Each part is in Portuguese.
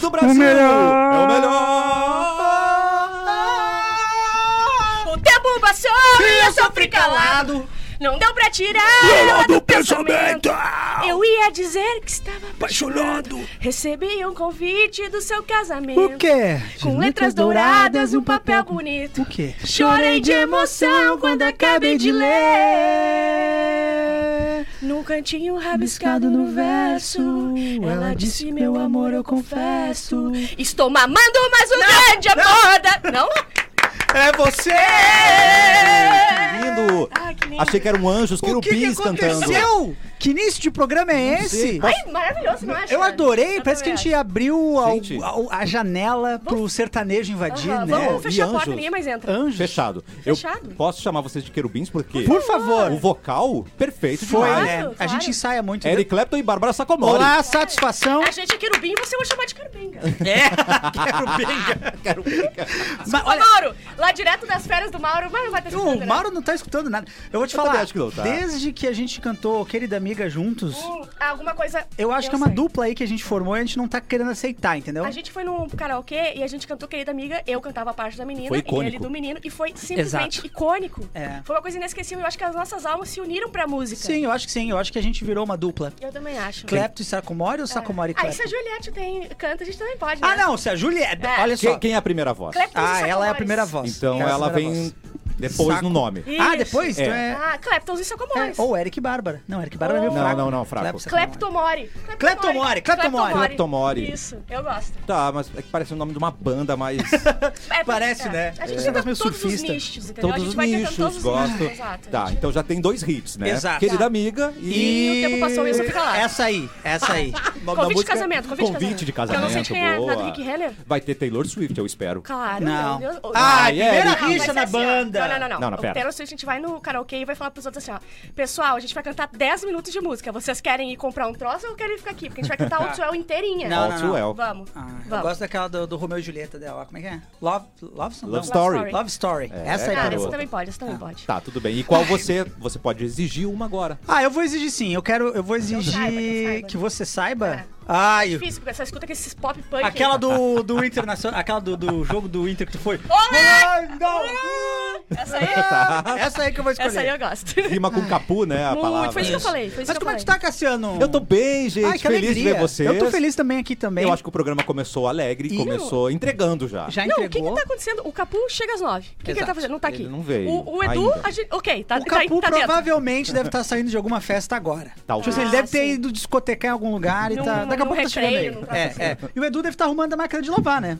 Do Brasil. melhor. É o melhor. O tempo passou e eu sofri calado. Não deu pra tirar ela do pensamento. Eu ia dizer que estava apaixonado. Recebi um convite do seu casamento. O quê? Com letras douradas e um papel bonito. O quê? Chorei de emoção quando acabei de ler. Num cantinho rabiscado no verso, ela disse: Meu amor, eu confesso. Estou mamando mais um grande amor. da- Não? É você! Lindo! Ai, que lindo. Achei que eram anjos, O que, que querubins cantando. aconteceu? Que início de programa é esse? Ai, maravilhoso, não acha? Eu adorei, parece que a gente abriu a, Gente. a- a janela pro sertanejo invadir, Aham, né? Vamos fechar a porta, anjos? ninguém mais entra. Anjos. Fechado. Fechado? Eu posso chamar vocês de querubins porque Por favor. o vocal perfeito Foi, demais. né? Claro, A claro. gente ensaia muito. né? Eric Clapton e Bárbara Sacomori. Olá, satisfação. A gente é querubim, você vai chamar de querubim, cara. É, quero bem. Mas, olha, lá direto das férias do Mauro, mas não vai ter escutando, o né? Mauro não tá escutando nada. Eu vou te Eu falar, acho que não tá. desde que a gente cantou Querida Amiga juntos, Hum, alguma coisa... eu acho que é uma sei. dupla aí que a gente formou e a gente não tá querendo aceitar, entendeu? A gente foi num karaokê e a gente cantou Querida Amiga, eu cantava a parte da menina Foi e ele do menino, e foi simplesmente Exato. icônico. É. Foi uma coisa inesquecível, eu acho que as nossas almas se uniram pra música. Sim, eu acho que sim. Eu acho que a gente virou uma dupla. Eu também acho. Clepto e Sacomori ou Sacomori e Ah, e se Clepto? a Juliette tem, canta, a gente também pode, né? Ah, não, se a Juliette. É. Olha só. Quem, quem é a primeira voz? Cleptos e Ah, ela é a primeira voz. Então ela vem. Depois Saco. no nome. Ah, Isso. depois? É. Então é. Ah, Cleptons e é. Sacomores. Ou Eric Bárbara. Não, Eric Bárbara é meio Ou- Não, fraco. não, não, fraco. Clepto, Sacomori. Cleptomore. Cleptomore, Cleptomore. Cleptomore. Isso, eu gosto. Tá, mas é que parece o nome de uma banda, mas É, Parece, né? A gente É. tenta Meio todos surfista. os nichos, entendeu? a todos gente os nichos, gosto. Exato. Tá, então já tem dois hits, né? Exato. Querida Tá. amiga e... E o tempo passou e eu só fico lá. Essa aí, essa aí. Convite de é casamento, convite de Convite de casamento. Eu não sei de casamento, quem é, boa. nada Rick Renner? Vai ter Taylor Swift, eu espero. Claro, Não. meu Deus. Ah, Ai, primeira rixa na assim, banda. Não, não, não. não. Não, não, o. Taylor Swift, a gente vai no karaokê e vai falar pros outros assim, ó. Pessoal, a gente vai cantar 10 minutos de música. Vocês querem ir comprar um troço ou querem ficar aqui? Porque a gente vai cantar o Swell inteirinha. Não, All não, Too não. Well. Vamos, Ah, eu vamos. gosto daquela do, do Romeu e Julieta dela. Como é que é? Love, Love, Song? Love Não. Story. Love Story. É, essa aí, Ah, essa também pode, essa também pode. Tá, tudo bem. E qual você... Você pode exigir uma agora. Ah, eu vou exigir sim. Eu quero, eu vou exigir saiba, que eu saiba. que você saiba. É. Ai, Difícil, porque você escuta com esses pop punk. aquela do, do Internacional, aquela do, do jogo do Inter que tu foi. Olé! Não! Essa aí, Essa aí que eu vou escolher. essa aí eu gosto. Rima com capu, né, a Muito, palavra. foi isso que eu falei. Foi isso Mas que eu como é que tu tá, Cassiano? Eu tô bem, gente. Ai, que feliz alegria. de ver vocês. Eu tô feliz também aqui também. Eu acho que o programa começou alegre e começou entregando já. Já Não, o que entregou. que tá acontecendo? O Capu chega às nove. O que, que ele tá fazendo? Não tá aqui. Ele não veio O, o Edu, ainda. a gente, ok, tá, O Capu tá, tá dentro. provavelmente deve estar saindo de alguma festa agora. Talvez. Tipo assim, ele deve ter ido discotecar em algum lugar e tá. Daqui a pouco tá chegando aí. num É, é. E o Edu deve estar arrumando a máquina de lavar, né?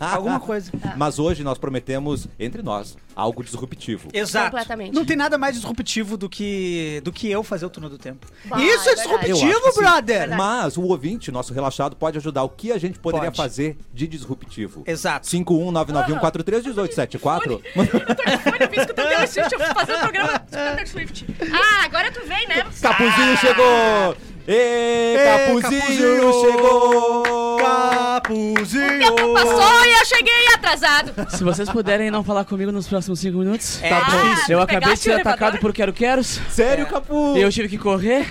Alguma coisa. Mas hoje nós prometemos, entre nós, algo disruptivo. Exato. Completamente. Não tem nada mais disruptivo do que, do que eu fazer o turno do tempo. Bah, Isso é é disruptivo, brother! Mas o ouvinte, nosso relaxado, pode ajudar. O que a gente poderia Pode. fazer de disruptivo? Exato. 51991431874. Eu tô com fone, eu vim escutando Taylor Swift, eu fui fazer o programa Taylor Swift. Ah, agora tu vem, né? Capuzinho chegou! Ê, Capuzinho, Capuzinho! chegou! Capuzinho! tempo passou e eu cheguei atrasado. Se vocês puderem não falar comigo nos próximos cinco minutos. É Tá bom. difícil. Eu acabei de ser elevador? atacado por quero-queros. Sério, Capu? Eu tive que correr.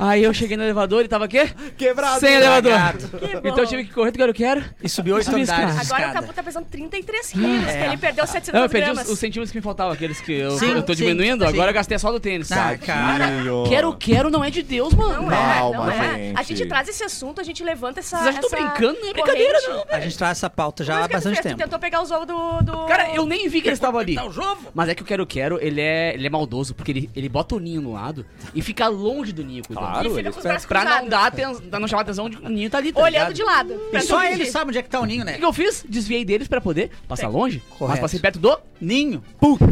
Aí eu cheguei no elevador e tava quê? Quebrado. Sem elevador. Que bom. Então eu tive que correr do quero-quero. E subiu oito andares. Agora o. Capu tá pesando 33 quilos, É. que ele perdeu 700 Não, eu perdi gramas. os, os centímetros que me faltavam, aqueles que eu, Sim, eu tô sim, diminuindo. sim. Agora eu gastei só do tênis. Ah, cara. Quero-quero não é de Deus, mano. Não é, Calma, não é. gente. A gente traz esse assunto, a gente levanta essa. Vocês acham que tô brincando? Não é brincadeira, não. A gente traz essa pauta já há bastante tempo. Tentou pegar os ovos do. do... Cara, eu nem vi que eles estavam ali. Tá o jogo? Mas é que o quero-quero, ele é, ele é maldoso, porque ele, ele bota o ninho no lado e fica longe do ninho cuidando. Claro, E fica ele com os braços Pra não, dar aten- pra não chamar a atenção de que o ninho tá ali, tá Olhando ligado? de lado. E só ele fingir. sabe onde é que tá o ninho, O né? que que eu fiz? Desviei deles pra poder passar longe, mas Correto. passei perto do... Ninho.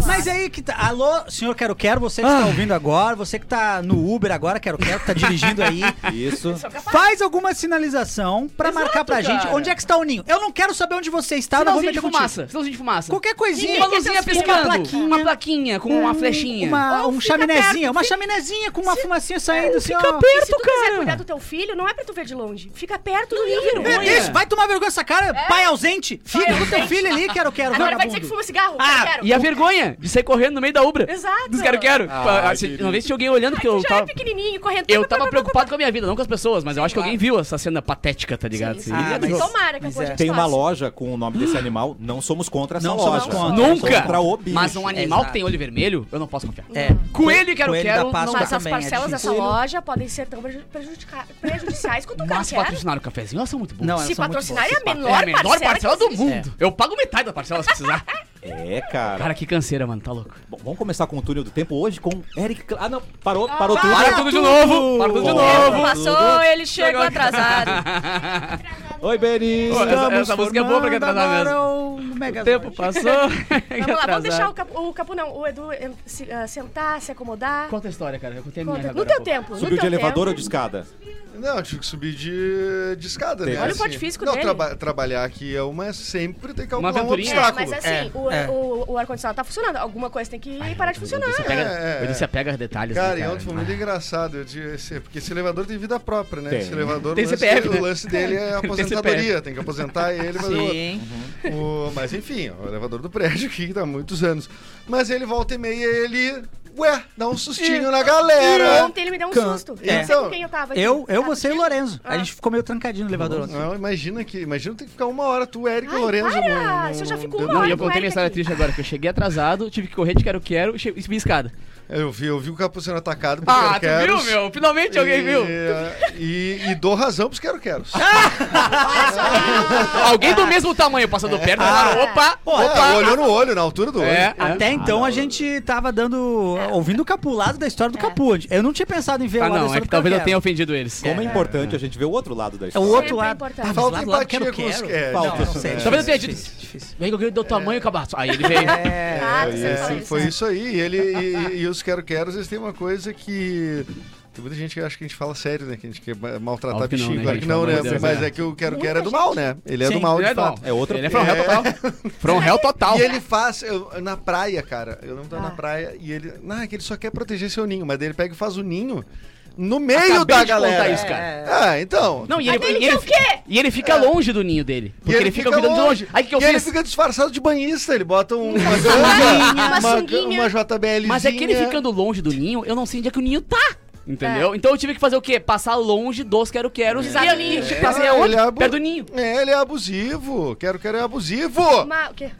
Mas aí que tá. Alô, senhor Quero Quero, você que Ah. tá ouvindo agora, você que tá no Uber agora, Quero Quero, que tá dirigindo aí. Isso. Faz alguma sinalização pra Exato, marcar pra gente cara. onde é que está o ninho. Eu não quero saber onde você está, não vou Sinalzinho de fumaça, sinalzinho de fumaça. Qualquer coisinha. Uma luzinha teus filhos. piscando, Uma plaquinha. uma plaquinha com uma flechinha. Uma, Ou um chaminézinha, uma chaminézinha com uma fumacinha saindo assim, fica perto. E se tu quiser cara. cuidar do teu filho, não é pra tu ver de longe. Fica perto do vergonha. É, Isso, vai tomar vergonha essa cara, pai ausente. Fica com teu filho ali, quero, quero, Agora vai dizer que fuma cigarro. Ah, quero. E a vergonha de sair correndo no meio da Ubra. Exato. Dos quero quero. Ah, se- querido. Uma vez tinha alguém olhando, porque Tu eu tava... é pequenininho, correndo. Eu tava preocupado com a minha vida, não com as pessoas, mas eu acho que alguém viu essa cena patética, tá ligado? Sim, Assim, Ah, Tomara que a é. Tem uma loja com o nome desse animal, não somos contra essa Não loja. somos contra. Somos Nunca! Contra o bicho. Mas um animal Exato. que tem olho vermelho, eu não posso confiar. É. Coelho e quero Coelho quero. Páscoa Mas as é parcelas dessa difícil. loja podem ser tão prejudiciais quanto o Mas quero quero. patrocinaram o cafezinho, elas são muito boas. Não, Se patrocinar é a menor, é a menor parcela, que do mundo. Eu pago metade da parcela se precisar. É, cara. Cara, que canseira, mano. Tá louco. Bom, vamos começar com o túnel do tempo hoje com Eric. Cla- Ah, não, parou, parou tudo. Para tudo de novo! Para tudo de novo! Passou, ele chegou atrasado. Oi, Beni. Pô, essa- essa música é boa pra quem atrasar Agora mesmo. o tempo passou. Vamos lá, vamos deixar o Capu, o Capu não, o Edu se, ah, sentar, se acomodar. Conta a história, cara. Eu contei a minha Conta. agora No teu pouco. tempo, no Subiu de elevador tempo. ou de escada? Não, eu tive que subir de, de escada, né? Olha o porte físico não, dele. traba- trabalhar aqui é uma... Sempre tem que calcular um aventurinha. É, obstáculo. mas assim, É, o, é. o, o ar-condicionado tá funcionando. Alguma coisa tem que parar de funcionar. Você pega, É, é, eu disse, pega detalhes. Cara, né, e ontem foi muito engraçado, eu disse, porque esse elevador tem vida própria, né? Tem. Esse elevador, Tem o lance, CPF, né? o lance dele é Tem aposentadoria, tem que aposentar ele e fazer outro. Sim. O- mas enfim, o elevador do prédio aqui que tá há muitos anos. Mas ele volta e meia, ele. Ué, dá um sustinho na galera. Ontem ele me deu um Can- susto. É. Não sei com quem eu tava. aqui. Eu, eu, você e o. Lorenzo. A Ah. gente ficou meio trancadinho no elevador ontem. Não, imagina que. Imagina ter que ficar uma hora, tu, Eric e Lorenzo. para! no- eu já fico uma Não, hora e eu contei minha história aqui. triste agora, que eu cheguei atrasado, tive que correr de quero quero e e subi a escada. Eu vi, eu vi o capuz sendo atacado por Ah, tu quero-queros. viu, meu? Finalmente alguém viu. E, e dou razão pros quero-queros. Alguém do mesmo tamanho passando perto, falaram, opa, É, opa. olho no olho, na altura do olho. É, Até é. então a gente tava dando. ouvindo o Capu, lado da história do Capu. Eu não tinha pensado em ver o Ah, lado da não, é história que do talvez eu Quero tenha Quero. ofendido eles. Como é importante a gente ver o outro lado da É o história. outro Sempre lado. importante. mas Falta lado do lado empatia quero, com os. quero. É, Falta. não, Não, sei, Talvez eu tenha difícil, dito. Vem que alguém deu tamanho, cabaço. Aí ele veio. É. Ah, você É, fala isso, foi isso aí. E, ele, e, e os quero-queros, eles têm uma coisa que. Tem muita gente que acha que a gente fala sério, né? Que a gente quer ma- maltratar que não, bichinho. né, claro que não, né? Deus, Mas é. é que o quero-quero é Muita do mal, né? Ele é Sim, do mal, Ele de é, fato. não. É outra Ele é from hell É. total. From hell total. E ele faz, eu- na praia, cara, eu não tô na Ah. praia, e ele, não, é que ele só quer proteger seu ninho, mas daí ele pega e faz o ninho no meio Acabei da de galera. contar isso, cara. Ah, então. Não, e ele, Mas ele e ele, quer o quê? e ele fica longe do ninho dele. Porque ele, fica, cuidando de longe. Aí o que eu e ele fiz? fica disfarçado de banhista, ele bota um, uma sunguinha, uma uma, sunguinha. uma JBL. Mas é que ele ficando longe do ninho, eu não sei onde é que o ninho tá. Entendeu? Então eu tive que fazer o quê? Passar longe dos quero-queros. E no eu- ninho. e Passei É, aonde? ele é abu- Perto do ninho. É, ele é abusivo. Quero, quero é abusivo. Mas, o quê?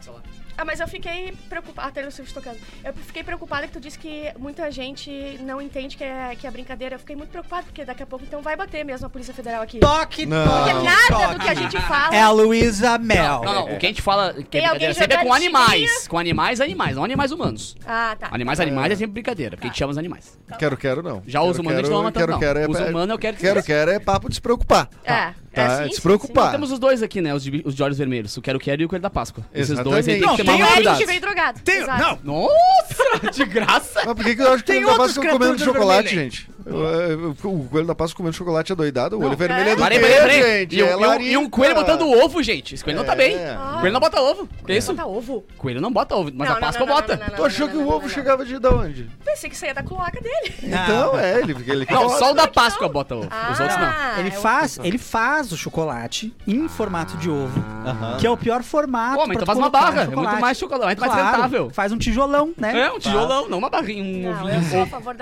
Ah, mas eu fiquei preocupada. Ah, Taylor Swift tocando. Eu fiquei preocupada que tu disse que muita gente não entende que é, que é brincadeira. Eu fiquei muito preocupada, porque daqui a pouco então vai bater mesmo a Polícia Federal aqui. Toque, Não. Porque toque. nada do que a gente fala. É a Luísa Mel. Não, não. O que a gente fala que é brincadeira sempre é com animais. Com animais, animais, não animais humanos. Ah, tá. Animais, animais é sempre brincadeira, porque a gente chama os animais. Quero, quero não. Já os Quero, humanos a gente não ama tanto, quero, não. quero, é Os humanos eu quero que Quero, vocês- quero é papo de se preocupar. É. Tá, é, é sim, de se sim, preocupar. sim. Temos os dois aqui, né? Os de, os de olhos vermelhos. O quero quero e o coelho da Páscoa. Esses Exatamente. dois aí tem Não, que tem mais O Eric veio drogado. Tem, Exato. não, Nossa, de graça. Mas por que, que eu acho que Tem o coelho da outros Páscoa comendo criaturas chocolate, vermelhas. gente? Eu- O coelho da Páscoa comendo chocolate é doidado. O olho vermelho é do Parei, coelho, parei, parei. gente. E, um- é e um- e um larica. coelho botando ovo, gente. Esse coelho não tá É. bem. Ah. O coelho não bota ovo. Que isso? Bota ovo. Coelho não bota ovo, mas Não, a Páscoa não, não, bota. não, não, Tu achou não, que o não, ovo não, não. chegava de da onde? Pensei que saía da cloaca dele. Então, é, ele, ele Não, só o da Páscoa bota ovo. Os outros não. Ah, Ele é faz, ele faz o chocolate em formato de ovo, Aham. que é o pior formato. Pô, mas então faz uma barra. É muito mais chocolate, muito mais rentável. Faz um tijolão, né? É, um tijolão, não uma barrinha, um ovinho. eu sou a favor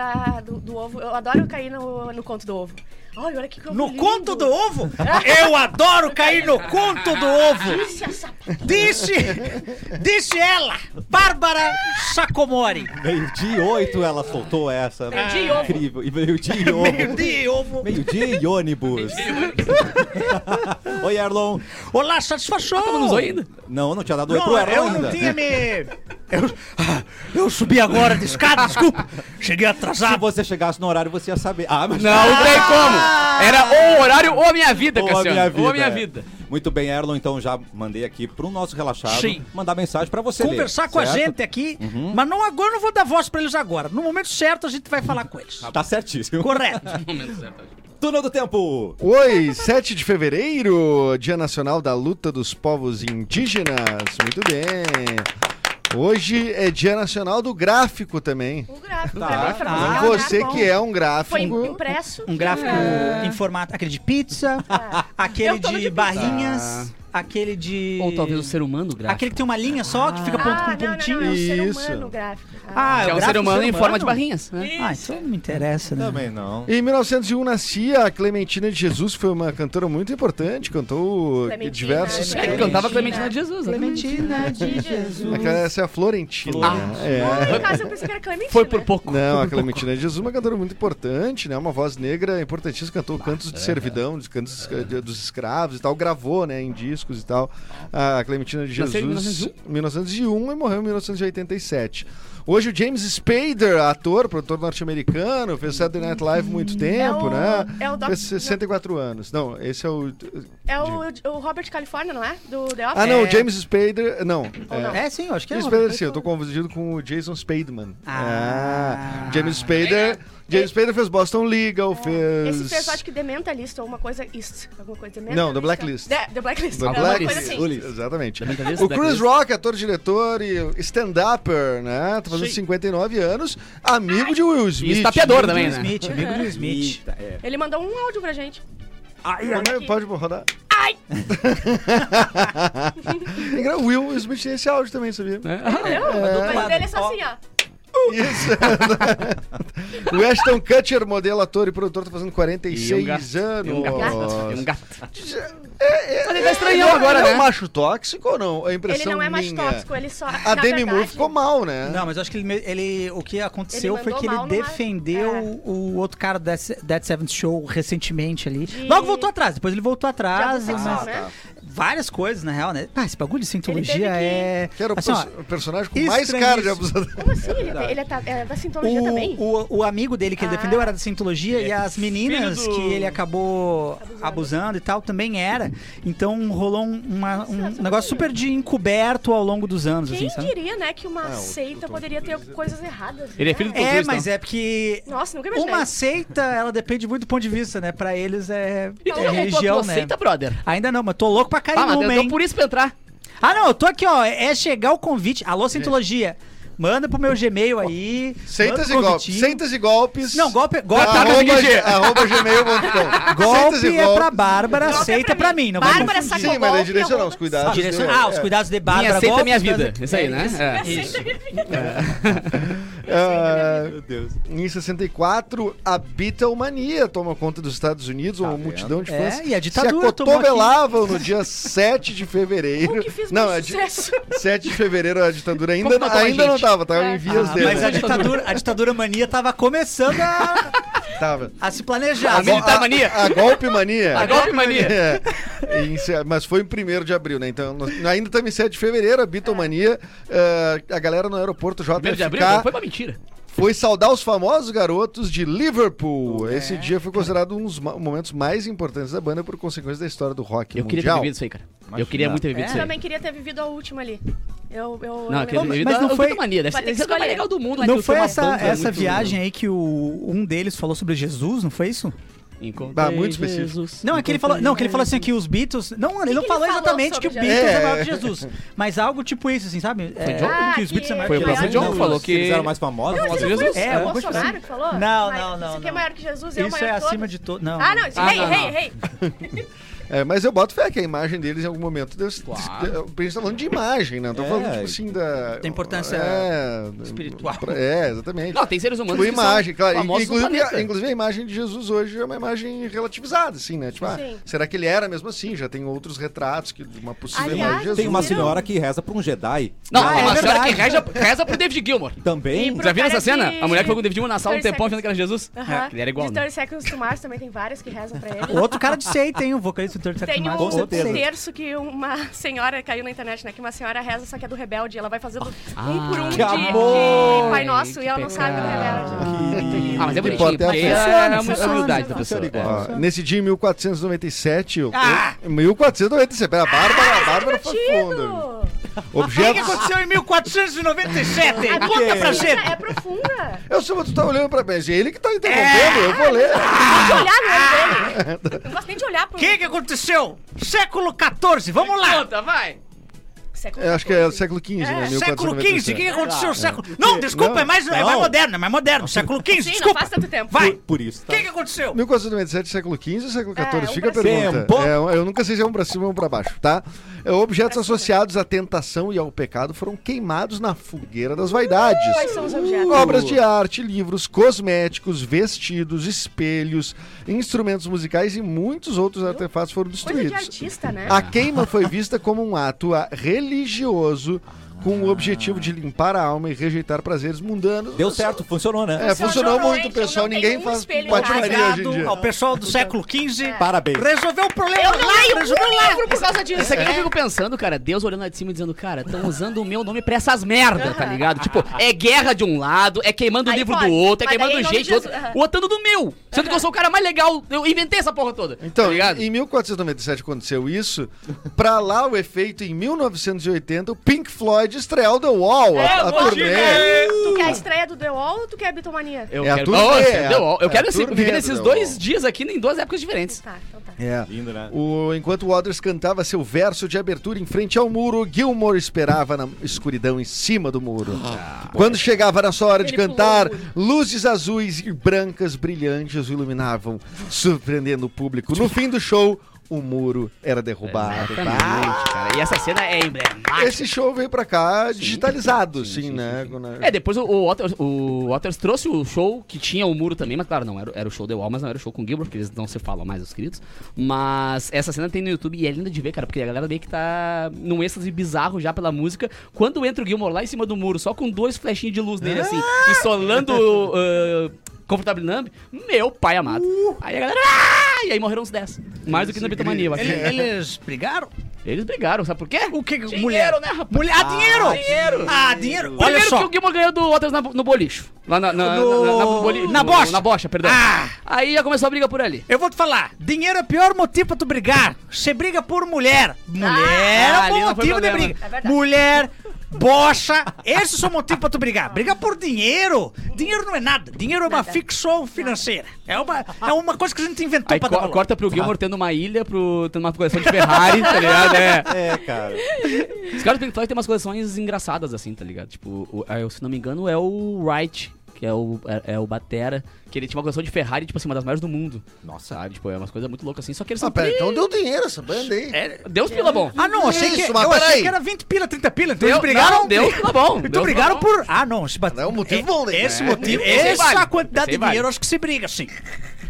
do ovo. Eu adoro cair no, no conto do ovo. Olha, olha que ovo No lindo. conto do ovo? Eu adoro cair no conto do ovo. Disse essa- Disse, disse ela, Bárbara Sacomori. Meio-dia e oito ela soltou essa. Meio-dia e ovo. Incrível. E meio-dia e ovo. Meio-dia e ovo. Meio-dia e ônibus. Oi, Erlon. Olá, satisfação. Tamo nos ainda? Não, não tinha dado oi pro Erlon eu ainda. não tinha me... Eu, ah, eu subi agora de escada, desculpa. Cheguei Se atrasado. você chegasse no horário, você ia saber. Ah, mas Não, não tem como. Era ou o horário ou a minha vida, Ou a Cassiano. minha vida. Ou a minha é. vida. Muito bem, Erlon, então já mandei aqui pro nosso relaxado Sim. mandar mensagem pra você Conversar ler, com a certo? gente aqui, mas não agora, eu não vou dar voz pra eles agora. No momento certo a gente vai falar com eles. Tá certíssimo. Correto. Túnel do Tempo. Oi, 7 de fevereiro, Dia Nacional da Luta dos Povos Indígenas. Muito bem. Hoje é Dia Nacional do Gráfico também. O gráfico Tá. pra Ah, musicar o Você gráfico. que é um Foi gráfico. impresso. Um gráfico em formato, aquele de pizza, aquele Eu tô no de, de pizza. barrinhas. Aquele de. Ou talvez o ser humano gráfico. Aquele que tem uma linha só, que fica ponto Ah, com não, não, não, pontinho. é o ser Isso. humano gráfico. Ah, Que é o um ser gráfico humano ser em forma humano? de barrinhas. né? Ah, isso não me interessa, né? Também não. Em 1901 nascia a Clementina de Jesus, que foi uma cantora muito importante, cantou Clementina, diversos. É que cantava Clementina de Jesus. né? Clementina de Jesus. Aquela- Essa é a Florentina. Ah. né? É. No caso, eu pensei que era Clementina. Foi por pouco. Não, a Clementina de Jesus é uma cantora muito importante, né? Uma voz negra importantíssima, cantou cantos de servidão, de cantos dos escravos e tal, gravou, né, em discos e tal. A Clementina de Nasceu em Jesus 1901 e morreu em 1987. Hoje o James Spader, ator, produtor norte-americano, fez Saturday Night Live muito tempo, o- né? é o Doc- fez 64 anos. Não, esse é o É o, o Robert California, não é? Do The Office? Ah, não, É. o James Spader, não. Ou não? É, sim, eu acho que é. James Spader, sim, eu tô confundido com o Jason Spademan. Ah. Ah, James Spader. James Spader fez Boston Legal, fez. É. Esse fez, acho que The Mentalist ou uma coisa East. Alguma coisa. The Não, The Mentalist, Blacklist. The, The Blacklist. The é Blacklist. coisa assim. Exatamente. Mentalist, O Chris Blacklist. Rock, ator, diretor e stand-upper, né? Tá fazendo 59 anos, amigo de Will Smith. estapeador Amigo também, de né? Smith, amigo do Smith. Eita, é. Ele mandou um áudio pra gente. Will Smith. Pode rodar. Ai! Will Smith tem esse áudio também, sabia? Entendeu? Mas dele é só assim, ó. Isso. o Ashton Kutcher, modelo, ator e produtor, tá fazendo E 46 um gato. anos. E um gato. E um gato. É, Mas ele tá estranhão Ele é- agora, ele é né? um macho tóxico ou não? A Ele impressão não é mais minha. tóxico, ele só. A Demi Moore verdade, ficou mal, né? Não, mas eu acho que ele, ele- o que aconteceu Ele foi que ele mandou mal numa- defendeu É. o outro cara do Dead Seventh Show recentemente ali. De- Logo voltou atrás, depois ele voltou de atrás. abuso sexual, mas- né? Várias coisas, na real, né? Ah, esse bagulho de teve sintologia que- é. Que era o, assim, ó, perso- o personagem com mais cara de abusador. Como assim? Ele, tem- ele é, ta- é da sintologia também? O, o, o amigo dele que ele Ah. defendeu era da Scientologia e as meninas do- que ele acabou abusando. e tal também era. Então rolou um, uma- um negócio super de encoberto ao longo dos anos, Quem assim, diria, né, que uma Ah, o- seita o poderia ter coisas erradas? Ele é né? filho do É, mas então. é porque Nossa, nunca imaginei. uma seita, ela depende muito do ponto de vista, né? Pra eles é, E é religião, tua né? seita, brother? Ainda não, mas tô louco pra cair Ah, numa, por isso pra entrar. Ah, não, eu tô aqui, ó. É chegar o convite. Alô, Scientologia. Manda pro meu Gmail aí. Seitas e golpes. Seitas e golpes. Não, golpe, golpe, Arroba, arroba gmail.com. golpe é pra Bárbara, Golpe é seita pra pra mim. Não Bárbara confundir. Sim, mas é arroba- os cuidados. Direcion- dele. Ah, os cuidados de Bárbara. Minha seita é golpe, minha vida. Isso aí, né? É. Isso. Ah, Meu Deus. em 64, a Beatlemania toma conta dos Estados Unidos, uma vendo? multidão de É, fãs e a ditadura se acotovelavam no dia 7 de fevereiro. Como que fiz não, mais a di- sucesso? 7 de fevereiro a ditadura ainda, ainda não tava, tava É. em vias Ah, dele. mas a ditadura, a ditadura mania tava começando a, Tava. a se planejar. A militar mania. A, a golpe mania. A golpe mania. É. Em mas foi em 1 de abril, né? Então, nós- ainda estamos em 7 de fevereiro, a Beatlemania. eh, a galera no aeroporto Primeiro de abril? JFK Foi uma mentira. foi saudar os famosos garotos de Liverpool. É. Esse dia foi considerado um dos ma- momentos mais importantes da banda por consequência da história do rock Eu queria ter mundial. vivido isso aí, cara. Eu queria muito ter vivido É? isso Eu aí. também queria ter vivido a última ali. Eu, eu, Não, eu queria ter Mas não a foi- mania. Deve ser é o mais legal do mundo. Que Não foi essa, essa muito- viagem aí que o, um deles falou sobre Jesus, não foi isso? Encontrei Ah, muito específico. Jesus, Não, é que ele falou, não, que ele falou assim que os Beatles, não, ele não falou ele falou exatamente que o Beatles é, Jesus? maior que Jesus, mas algo tipo isso, assim, sabe? É, John? Ah, que os Beatles é maior Foi o que próprio Jesus. John que falou que... Eles eram mais famosos. Não, famosos foi Jesus? o É, é, o Bolsonaro assim. que falou? Não, não, não, Isso aqui é maior que Jesus, eu Isso maior é acima de todo. Não. Ah, não, isso, Ah, rei, rei, rei. É, mas eu boto fé que a imagem deles em algum momento deve Claro. A gente tá falando de imagem, né? Não tô É. falando, tipo assim, da. Da importância é, espiritual. pra- É, exatamente. Não, tem seres humanos Tipo, que são imagem, claro. Inclusive, a, inclusive a imagem de Jesus hoje é uma imagem relativizada, assim, né? Tipo, ah, será que ele era mesmo assim? Já tem outros retratos que, de uma possível Aliás, imagem de Jesus. Tem uma senhora que reza pra um Jedi. Não, Ah, é uma senhora que reza, reza pro David Gilmour. Também. Já viram essa cena? de- A mulher que foi com o David Gilmour na sala um tempão achando que era Jesus. Aham. Ele era igual, De né? 30 Seconds to Mars também tem vários que rezam pra ele. Outro cara de seita, hein? O vocalista Seconds Tem to um seita. terço que uma senhora caiu na internet, né? Que uma senhora reza, só que é do rebelde. Ela vai fazendo Ah, um por um que de, amor! de Pai Nosso Que e ela não sabe do rebelde. Ah, mas é bonitinho, porque ter é funciona, a funciona, humildade da pessoa. Ó, nesse dia, em 1497. eu- Ah! eu- 1497. A Bárbara, a Bárbara foi fundo. Divertido! O que, Objetos. aconteceu em 1497? A Conta minha pra gente. É profunda. Eu sei, mas tu tá olhando pra mim. É ele que tá interrompendo, eu vou ler. Não de olhar no olho dele. Não gosto nem de olhar pro O que, que aconteceu? Século XIV, vamos lá! Conta, vai! Século Eu acho que é o século XV, né? É, século XV, o 1497. que aconteceu no século... Não, desculpa, Não. é mais, é mais moderno, é mais moderno. Século XV, Sim, não desculpa. faz tanto tempo. Vai. Por, por isso. O tá? que que aconteceu? 1497, século XV ou século É, XIV? um Fica a pergunta. É, eu nunca sei se é um pra cima ou um pra baixo, tá? É, objetos associados à tentação e ao pecado foram queimados na fogueira das vaidades. Quais são os objetos? Obras de arte, livros, cosméticos, vestidos, espelhos, instrumentos musicais e muitos outros artefatos foram Coisa de destruídos. artista, né? A queima foi vista como um ato ah, religioso religioso com o objetivo de limpar a alma e rejeitar prazeres mundanos. Deu certo, funcionou, né? É, funcionou Funcionou, muito, gente, pessoal. Ninguém um faz patifaria hoje em dia. ao pessoal do século XV. Parabéns. Resolveu o problema Eu não lá, resolveu um lá. livro por causa disso. Isso aqui eu fico pensando, cara, Deus olhando lá de cima e dizendo, cara, estão usando o meu nome pra essas merda, tá ligado? Tipo, é guerra de um lado, é queimando o livro pode, do outro, é mas queimando gente de do outro, Jesus, aham. o outro do meu. Sendo que eu sou o cara mais legal, eu inventei essa porra toda. Então, tá ligado? em 1497 aconteceu isso. Pra lá o efeito, em 1980, o Pink Floyd estreou The Wall, a, a turnê. Tu quer a estreia do The Wall ou tu quer a Bitomania? Eu É a quero, turnê, Nossa, é a- deu ó. eu é quero a esse, turnê viver do nesses The dois Wall. dias aqui em duas épocas diferentes. Tá, então tá. É. Lindo, né? O, enquanto Waters cantava seu verso de abertura em frente ao muro, Gilmore esperava na escuridão em cima do muro. Quando chegava na sua hora de cantar, pulou luzes azuis e brancas brilhantes o iluminavam, surpreendendo o público. No fim do show, o muro era derrubado. Exatamente, cara. E essa cena é emblemática. Esse show veio pra cá digitalizado, sim, né? É, depois o, o, Waters, o Waters trouxe o show que tinha o muro também, mas claro, não, era, era o show The Wall, mas não era o show com o Gilbert, porque eles não se falam mais, os queridos. Mas essa cena tem no YouTube e é linda de ver, cara, porque a galera meio que tá num êxtase bizarro já pela música. Quando entra o Gilmore lá em cima do muro, só com dois flechinhos de luz nele, assim, e solando uh, Comfortable Numb, meu pai amado. Aí a galera, ah! e aí morreram uns 10. Mais do que na Bitomania, eu acho. Ele- Eles brigaram? Eles brigaram, sabe por quê? O que? Dinheiro, mulher? né, rapaz? Mulher, ah, dinheiro! dinheiro. Ah, dinheiro! Olha Primeiro só. que o ganhou do Waters na- no bolicho. Lá na, na, No- na, na, no boli- na no- bocha. Na bocha, perdão. Ah. Aí já começou a briga por ali. Eu vou te falar, dinheiro é o pior motivo pra tu brigar. Você briga por mulher. Mulher Ah, é um foi motivo de briga. É mulher, bocha, esses são motivos pra tu brigar. Briga por dinheiro. Dinheiro não é nada. Dinheiro é uma ficção financeira. É uma, é uma coisa que a gente inventou Aí pra co- dar valor. corta pro Gilmore tendo uma ilha, pro, tendo uma coleção de Ferrari, tá ligado? É. É, cara. Os caras do Pink Floyd tem umas coleções engraçadas, assim, tá ligado? Tipo, o, é, se não me engano, é o Wright, que é o, é, é o Batera, que ele tinha uma coleção de Ferrari, tipo assim, uma das maiores do mundo. Nossa, sabe? Tipo, é umas coisas muito loucas assim. Só que eles Ah, são. pera, tri- então deu dinheiro essa banda aí. É, Deus pila bom. Ah, não, achei, que, Isso, eu achei que era 20 pila, 30 pila. Então Deu- eles brigaram. não, deu pila bom, Então deu brigaram por. Ah, não. Se bate... É um motivo bom, né? Esse É. motivo. Esse Essa vale. quantidade Esse de dinheiro, acho que se briga, sim.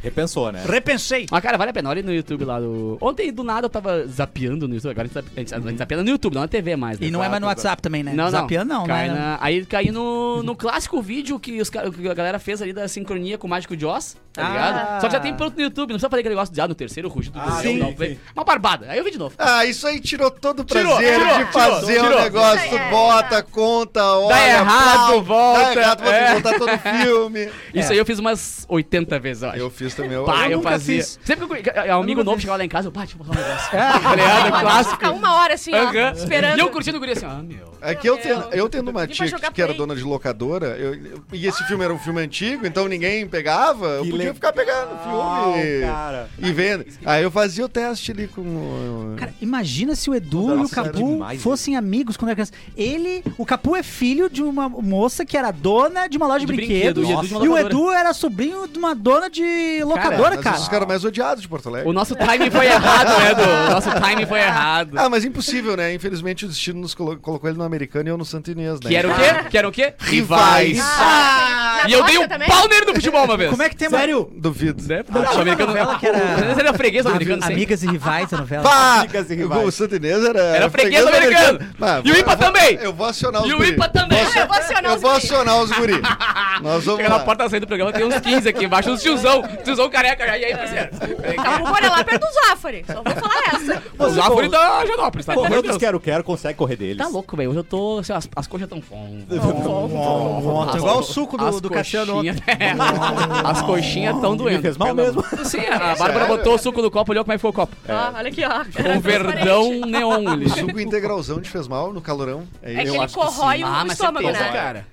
Repensou, né? Repensei. Mas, cara, vale a pena. Olha no YouTube lá do. Ontem, do nada, eu tava zapeando no YouTube. Agora a gente, zap- a gente, zapeando no YouTube, não na TV mais. Né? E não é mais no WhatsApp também, né? Não, não. Zapiando não, Cai né? na- Aí caí no, no clássico vídeo que, os, que a galera fez ali da sincronia com o Mágico de Oz, tá Ah. ligado? Só que já tem pronto no YouTube, não precisa fazer aquele negócio de ah, no terceiro rugido do Ah, sim, não. sim. Uma barbada. Aí eu vi de novo. Ah, isso aí tirou todo o Tirou, prazer tirou, de fazer tirou, o tirou. negócio. Aí é, bota, tá. conta, olha. errado, plau, volta, Dá errado, é. voltar todo o filme. Isso aí eu fiz umas 80 vezes, eu acho. Eu fiz também. Eu, Pá, eu, nunca fazia. fiz. Sempre que eu- um amigo novo chegava lá em casa, eu, pá, deixa eu mostrar um negócio. Tá ligado? Clássico. Ficar uma hora assim, ó, esperando. E eu curtindo o guri assim, ah, meu. É que eu, tendo, eu tendo uma tia que, que era dona de locadora, eu- eu- e esse filme era um filme antigo, então ninguém pegava, eu Que podia legal, ficar pegando o filme cara. e vendo. Aí eu fazia o teste ali com. o- Cara, imagina se o Edu e o Nossa, Capu demais, fossem amigos quando era criança. Ele, o Capu é filho de uma moça que era dona de uma loja de, De brinquedos. brinquedo, e e o. Edu era sobrinho de uma dona de locadora, cara. esses caras mais odiados de Porto Alegre. O nosso timing foi errado, né, Edu? O nosso timing foi errado. Ah, mas impossível, né? Infelizmente o destino nos colo- colocou ele no americano e eu no Santo Inês, né? Que era o quê? Que era o quê? Rivais. Ah, E eu dei um também? pau nele no futebol uma vez. Como é que tem. Sério? Duvido. Né? Não, o americano novela que era- era freguês americano. Amigas e rivais, a novela. Pá! Amigas e rivais. O Santo Inês era. Era freguês americano. E o IPA também. Eu vou acionar os E o guri. IPA também. Eu vou acionar Eu os vou guri. acionar os guri. Nós vamos Chega na porta da saída do programa, tem uns 15 aqui embaixo, uns tiozão, tiozão careca já. E aí, parceiro? Calma, bora lá perto do Zafari. Só vou falar essa. Os Zafari da Janópolis, tá? De dos Deus. quero-quero, consegue correr deles. Tá louco, velho. Hoje eu tô. Assim, as, as coxas tão fom. Igual o suco do, do Cassiano. É, as coxinhas tão doendo. fez mal mesmo. Sim, a Bárbara botou o suco no copo, olhou como é que foi o copo. Ó, olha aqui, ó. Um verdão neon ali. Suco integralzão te fez mal no calorão? É É que ele acho que corrói sim. o Ah, estômago, certeza, né? cara.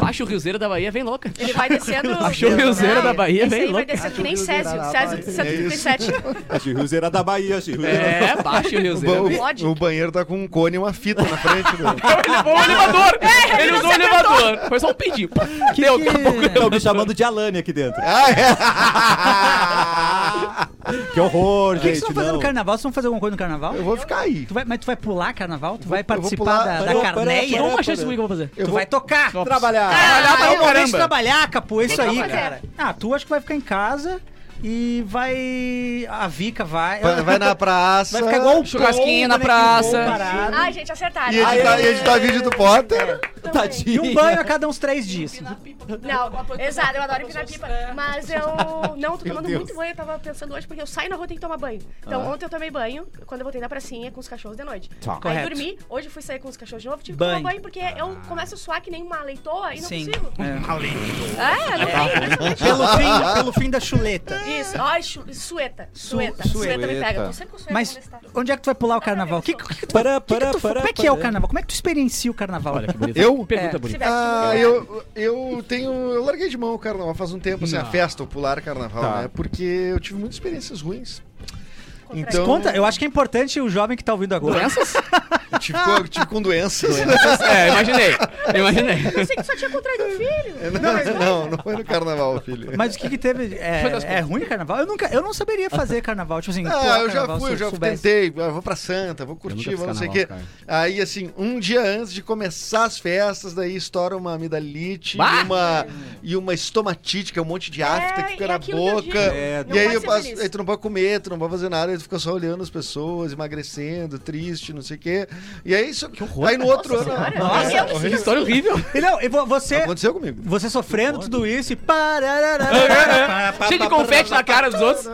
Baixa o Riozeira da Bahia, vem louca. Ele vai descendo. A churriozeira da Bahia vem louca. Que nem Césio. Césio Bahia. 137. A Chirruzeira da Bahia, Chirruzeira. É, baixa o O, o- banheiro tá com um cone e uma fita na frente. né? Ele levou o elevador! ele usou o elevador! Foi só um pedinho. Deu, que- pouco Estão me chamando de Alane aqui dentro. Ah, Que horror, O que, que gente. vocês vão fazer não. no carnaval? Vocês vão fazer alguma coisa no carnaval? Eu vou ficar aí. Tu vai, mas tu vai pular carnaval? Tu vai eu vou participar pular- da, da parou, carneia? parou, Uma chance comigo que eu vou fazer. Eu tu vou... vai tocar. Trabalhar. Trabalhar pra Ah, eu vou caramba. trabalhar, Capu, é isso aí, cara. Ah, tu acho que vai ficar em casa e vai... A Vica vai... Vai, vai na praça. Vai ficar igual o Churrasquinho na Paul, bonequinho praça. Ai, gente, acertaram. E editar, e editar vídeo do Potter. E Tadinho. um banho a cada uns três dias. Não, exato, eu adoro empinar pipa. Mas eu não tô tomando muito banho, eu tava pensando hoje, porque eu saio na rua e tenho que tomar banho. Então Ah. ontem eu tomei banho, quando eu voltei da pracinha com os cachorros de noite. Tá. Aí Correto. dormi, hoje fui sair com os cachorros de novo, tive que Banho. tomar banho, porque eu começo a suar que nem uma leitoa e não Sim. consigo. É. É, não tem, impressionante. Pelo fim, pelo fim da chuleta. Isso, ai, sueta, sueta, Su- sueta me pega. Eu tô sempre com sueta Mas onde é que tu vai pular o carnaval? Que, que, que tu- Para, que que para, tu- para, como é que é o para. carnaval? Como é que tu experiencia o carnaval? Olha que bonito. Eu? Pergunta É. bonita. Ah, eu, eu tenho. Eu larguei de mão o carnaval faz um tempo, assim, a festa, o pular carnaval, Tá. né? Porque eu tive muitas experiências ruins. Então. Conta, eu acho que é importante o jovem que tá ouvindo agora. Doenças? eu tive, com- tive com doenças. É, imaginei. Imaginei. Eu pensei que só tinha contraído um filho. Não, não, não foi no carnaval, filho. Mas o que que teve? É, é ruim o carnaval? Eu nunca, eu não saberia fazer carnaval, tipo assim. Ah, pular eu já carnaval, fui, se eu já soubesse. tentei, ah, vou pra Santa, vou curtir, nunca vou não sei o quê. carnaval, Aí, assim, um dia antes de começar as festas, daí estoura uma amidalite Bah! e uma, e uma estomatite, que é um monte de afta que e fica na aquilo que eu boca. digo. É, Não e aí, pode eu ser passo, feliz. aí tu não pode comer, tu não pode fazer nada, aí tu fica só olhando as pessoas, emagrecendo, triste, não sei o quê. E aí, isso, aí no outro ano. Senhora. Nossa, é o horrível. Que história horrível. E não, e vo- você, Aconteceu comigo. você sofrendo tudo isso e. pararara, Cheio de confete na cara dos outros.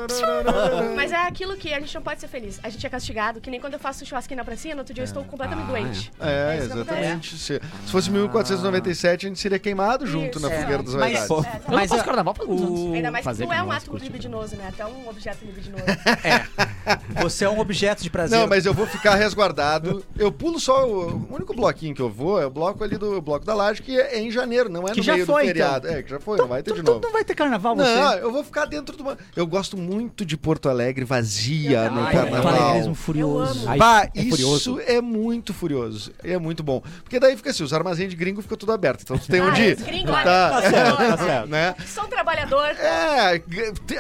Mas é aquilo que a gente não pode ser feliz. A gente é castigado, que nem quando eu faço churrasquinho na pracinha, no outro dia eu estou completamente Ah, doente. É, isso que exatamente. Se, se fosse 1497, a gente seria queimado junto Isso, na é. fogueira dos Mas- É, Eu não Mas faço a- carnaval anos. o- Ainda mais que Fazer tu é um ato libidinoso, né? Até um objeto libidinoso. Você é um objeto de prazer. Não, mas eu vou ficar resguardado. Eu pulo só o, o único bloquinho que eu vou é o bloco ali do bloco da laje, que é em janeiro, não é Que no já meio foi, do feriado. então. É, que já foi, Então, não vai ter tu- de tu novo. não vai ter carnaval, você? Não, eu vou ficar dentro de uma. Eu gosto muito de Porto Alegre vazia Eu no também. carnaval. Faleguismo furioso. Eu Ai, Bah, é isso furioso. é muito furioso. É muito bom. Porque daí fica assim, os armazéns de gringo ficam tudo aberto. Então tu tem Ah, onde ir. os gringos, Tá, olha, Tá certo. né? São trabalhador. É,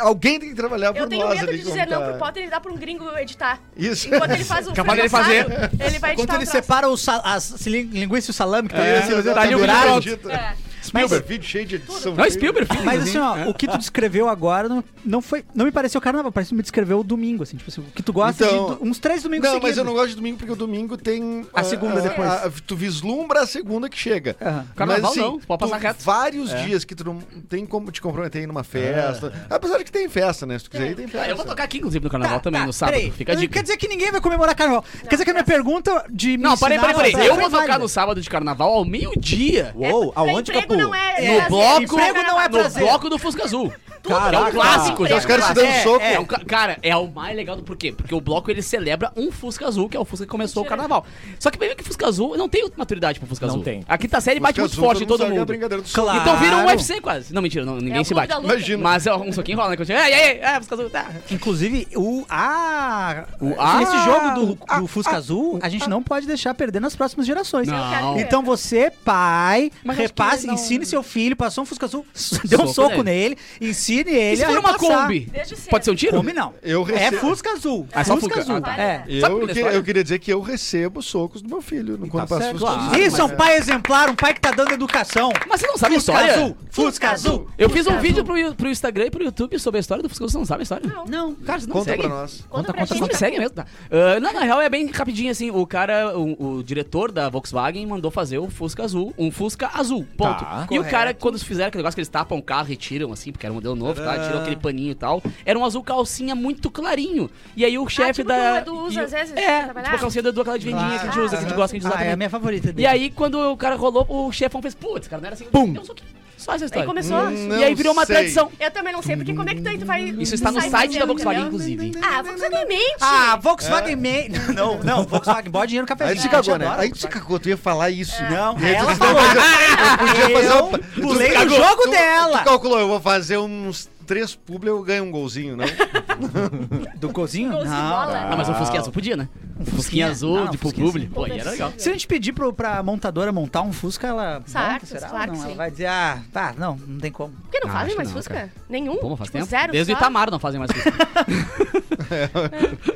alguém tem que trabalhar por Eu tenho nós medo de dizer não tá. pro Potter e dar pra um gringo editar. Isso. Enquanto ele faz o Capaz frango fazer. Ele vai editar Quando ele o separa o sal- as lin- linguiça e o salame que tá É, ali, assim, você tá ali o pendurado. É. Spielberg, vídeo cheio de edição. Não, Spielberg, filho. Mas assim, ó, o que tu descreveu agora não, não foi. Não me pareceu carnaval, parece que me descreveu o domingo, assim, tipo assim, o que tu gosta Então- de uns três domingos Não, seguidos. mas eu não gosto de domingo porque o domingo tem. A segunda depois. tu vislumbra a segunda que chega. Aham. Carnaval mas, assim, não, pode passar tu- reto. Vários É. dias que tu não tem como te comprometer em numa festa. Apesar de que tem festa, né? Se tu quiser ir, tem festa. Ah, eu vou tocar aqui, inclusive, no carnaval Tá, também, tá, no sábado. peraí. Fica a dica. Quer dizer que ninguém vai comemorar carnaval. Quer dizer que a minha pergunta de Não, parei, ensinar parei, a parei. fazer Eu vou tocar no sábado de carnaval ao meio-dia. Uou, Pra aonde, Capu? Não é É, No prazer, bloco, emprego não é no prazer. bloco do Fusca Azul. Caraca. É um clássico, já. Os caras se clássico. dando É, soco. é. É um ca- cara, é o mais legal do porquê? Porque o bloco ele celebra um Fusca Azul, que é o Fusca que começou o carnaval. Só que bem que o Fusca Azul não tem maturidade pro Fusca Não Azul. tem. A quinta série bate muito forte em todo que é mundo. brincadeira do soco. Claro. Então vira um UFC quase. Não, mentira, não, ninguém É o se clube bate. da luta. Imagina. Mas é um soquinho rola, né? Chega, Ei, ei, ei, é, Fusca Azul, tá. Inclusive, o a O A- esse jogo do, do Fusca Azul, a gente não pode deixar perder nas próximas gerações. Não. Então você, pai, Mas acho repasse, que não- ensine seu filho, passou um Fusca Azul, deu um Soco soco nele, ensine ele se a for uma repassar. Kombi? Pode ser um tiro? Kombi não. Eu É recebo- Fusca Azul. Ah, só Fusca Fusca. Azul. Ah, tá. É. Eu, que- eu queria dizer que eu recebo socos do meu filho no quando passa certo, Fusca claro. Azul. Isso, é um pai exemplar, um pai que tá dando educação. Mas você não sabe a Fusca história? Azul, Fusca Azul. Eu fiz um vídeo pro, pro Instagram e pro YouTube sobre a história do Fusca Azul. Você não sabe a história? Não. Não, Cara, você não Conta segue? pra nós. Conta pra Vocês gente. me seguem mesmo, tá? Ah, não, na real é bem rapidinho assim. O cara, o, o diretor da Volkswagen mandou fazer o Fusca Azul, um Fusca azul, ponto. Tá. e o cara, quando fizeram aquele negócio que eles tapam o carro e tiram, assim, porque era um modelo novo, tá? Tiram aquele paninho e tal. Era um azul calcinha muito clarinho. E aí o chefe tipo da. que o Edu usa às vezes É, pra trabalhar? tipo a calcinha do Edu, aquela de vendinha que a gente usa, que a gente gosta, que a gente usa Ah, é a minha favorita dele. E aí, quando o cara rolou, o chefão fez, putz, cara, não era assim. Pum. Um soquinho. Só essa Aí história. começou. Hum, e aí virou uma sei. tradição. Eu também não sei, porque como é que tu, tu vai. Isso está no site da Volkswagen, entendeu? inclusive. Ah, Volkswagen mente. Ah, Volkswagen Man. Não, não, Volkswagen bota dinheiro no cafezinho. Aí tu se A gente cagou, né? Aí tu se cagou, tu ia falar isso. Não, aí tu ela falou. "Não, mas eu- podia fazer um- pulei cagou, jogo tu- dela. Tu calculou, eu vou fazer uns três publi, eu ganho um golzinho, não? Do cozinho? Golzinho Não. Ah, mas um fusquinha azul podia, né? Um fusquinha azul, Não, de fusquinha publi. sim. Pô, aí era legal. Se a gente pedir pro, pra montadora montar um Fusca, ela. Certo, monta, será? claro não, sim. ela vai dizer, ah, tá, não, não tem como. Por que não Ah, fazem mais não, Fusca? cara. Nenhum? Pô, faz tipo, tempo. zero Desde o? Itamar não fazem mais Fusca.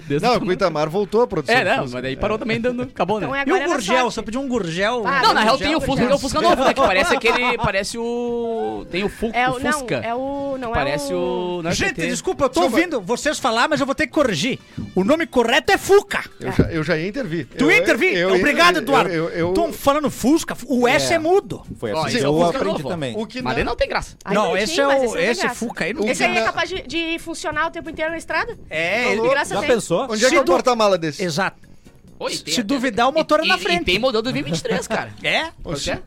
Desde Não, o com o Itamar voltou a produção. É, não, Fusca. mas daí parou também dando. Acabou, né? Então é E o é Gurgel? Só pediu um Gurgel. Ah, Não, na real tem o Fusca, tem o Fusca novo, né? Que parece aquele. Parece o. Tem o, Fu, É o o, não, Fusca. é o. Não Parece é o. não é Gente, desculpa, eu tô Desculpa. ouvindo vocês falar, mas eu vou ter que corrigir. O nome correto é Fuca. Eu já, eu já ia intervir. Tu eu, intervi? eu- Obrigado, eu- Eduardo. Eu, eu, Tô falando Fusca, o S é, É. mudo. Foi assim que é eu Fusca aprendi novo. também. o que Mas não, daí não tem graça. Ai, não, esse é mas o esse é. Fuca. Aí não Esse aí é capaz de, de funcionar o tempo inteiro na estrada? É, ele- graça Já tem? pensou? Onde é que é o porta-mala desse? exato. Oi, Se duvidar, o motor é e, na e- frente. E tem modelo 2023, cara. É?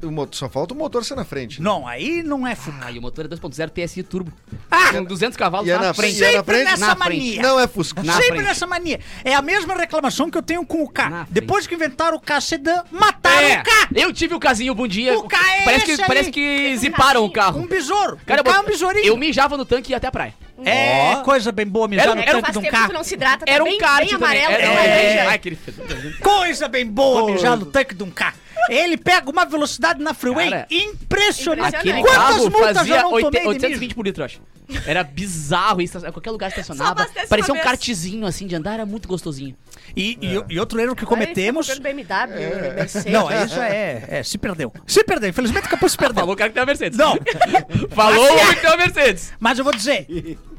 O motor- só falta o motor ser na frente. Não, aí não é Fuca. Ah, e o motor é 2.0 TSI Turbo. Ah! Com 200 cavalos E é na na frente. frente. E é na Sempre frente? nessa Na frente. mania. Não é Fusca. Na Sempre frente. nessa mania. É a mesma reclamação que eu tenho com o Na K. frente. Depois que inventaram o K Sedan, mataram É, o K. eu tive o casinho um dia. O K é parece esse que, parece que ziparam o carro. Um besouro. Cara, o K é um besourinho. eu mijava no tanque e ia até a praia. É, Ó. coisa bem boa mijar Era- no era tanque de um carro. não se hidrata, tá Era um bem, kart bem amarelo, Era, é. laranja. Ai. Coisa bem boa mijar no tanque de um K. Ele pega uma velocidade na freeway Cara, impressionante. Aquele Quantas carro fazia não oite- tomei de 820 por litro, eu acho. Era bizarro, isso, qualquer lugar estacionava. Parecia um kartzinho assim de andar, era muito gostosinho. E, e- e outro erro que cometemos. comprando BMW, Mercedes. Não, isso é, é. Se perdeu. Se perdeu. Infelizmente o Capô se perdeu. Falou o cara que tem uma Mercedes. Não, Falou o homem que tem uma Mercedes. mas eu vou dizer.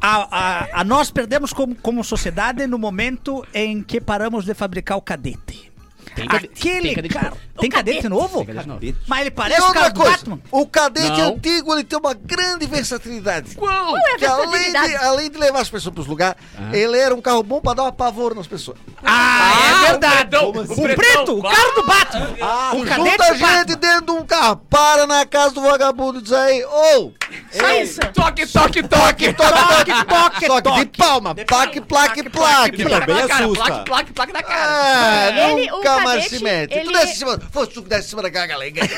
A, a- a nós perdemos como, como sociedade no momento em que paramos de fabricar o cadete. Tem cade- Aquele tem cadete novo. Tem cadete novo? Tem cadete novo. Mas ele parece o outra carro do coisa, Batman. o cadete Não. antigo ele tem uma grande versatilidade. Qual? Que além, de, versatilidade? além de levar as pessoas pros lugares, ele era um carro bom pra dar um apavoro nas pessoas. Ah, é o verdade. O, o pretão. preto, o carro do Batman. Ah, o Junta cadete a do Batman. gente dentro de um carro, para na casa do vagabundo e diz aí, ô, Só isso. Toque, toque, toque. toque, toque, toque, toque, toque. de palma, plaque, plaque, plaque. Que também cara, assusta. plaque, plaque, plaque na cara. Ah, Ele, o nunca mais cadete, se mete. Tu ele- desce em cima, fosse tu que desce em cima da galega.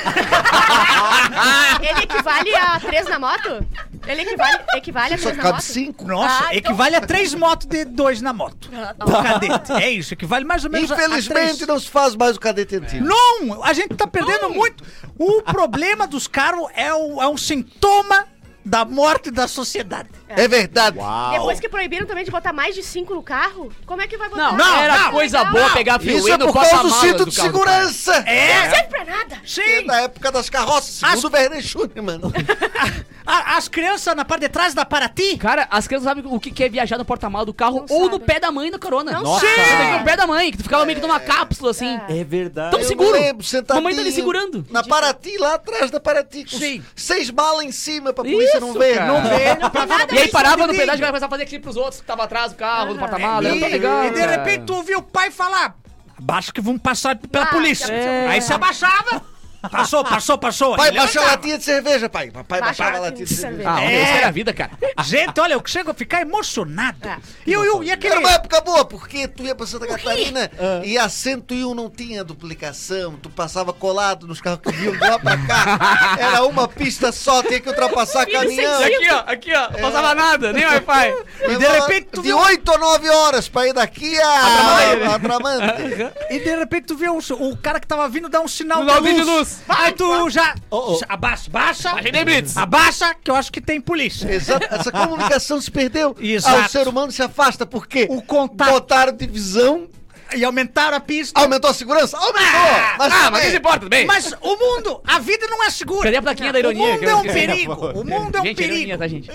Ele equivale a três na moto? Ele equivale, equivale a Só três na cabe moto? cinco. Nossa, Ah, então- equivale a três motos de dois na moto. O cadete. É isso, equivale mais ou menos a- a Infelizmente três. não se faz mais o cadete antigo. Não, a gente tá perdendo muito. O problema dos carros é, o- é um sintoma da morte da sociedade. É verdade. Uau. Depois que proibiram também de botar mais de cinco no carro, como é que vai botar? Não, Não, era não, coisa não. boa pegar Isso é no por causa do cinto de segurança. Não É, serve pra nada. É sim. da época das carroças, segundo o Werner Schunemann. mano. As crianças na parte de trás da Paraty. Cara, as crianças sabem o que que é viajar no porta-malas do carro Não ou no sabem. pé da mãe na carona. Não Nossa. sabem. Você tem que ir no pé da mãe, que tu ficava meio que numa cápsula assim. É. É verdade. Tão seguro. lembro, Mamãe tá ali segurando. Na Paraty, lá atrás da Paraty. Sim. Seis malas em cima pra polícia Isso, não ver. cara. Não nada E aí parava no pedágio e vai começar a fazer clipe pros outros que tava atrás do carro, do Ah, E, tão legal. e de repente tu ouviu o pai falar: abaixa que vão passar pela Ah, polícia. pensou. Aí se abaixava. Passou, passou, passou. Pai, baixa a latinha de cerveja, pai. Papai baixava a latinha de cerveja. Ah, É. isso era a vida, cara. Gente, olha, eu chego a ficar emocionado. É. E, eu, eu, e aquele. Era uma época boa, porque tu ia pra Santa Catarina e a 101 não tinha duplicação, tu passava colado nos carros que vinham de lá pra cá. Era uma pista só, tinha que ultrapassar caminhão. Aqui, ó, aqui, ó, não passava nada, nem Wi-Fi. E de repente tu de viu- 8 a 9 horas pra ir daqui a, a Tramante. E de repente tu vê o, o cara que tava vindo dar um sinal Sinal de luz. Aí tu já. Oh, oh. Abaixa, baixa. Nem Blitz. Abaixa, que eu acho que tem polícia. Exato, essa comunicação se perdeu. Exato. Ah, o ser humano se afasta porque O contato. botaram divisão, E aumentaram a pista. aumentou a segurança? Aumentou! Ah, mas Ah, mas também- se importa, tudo bem? Mas o mundo, a vida não é segura. Cadê a plaquinha da ironia? O mundo é um perigo. O mundo é um Gente, ironia, perigo. tá, gente?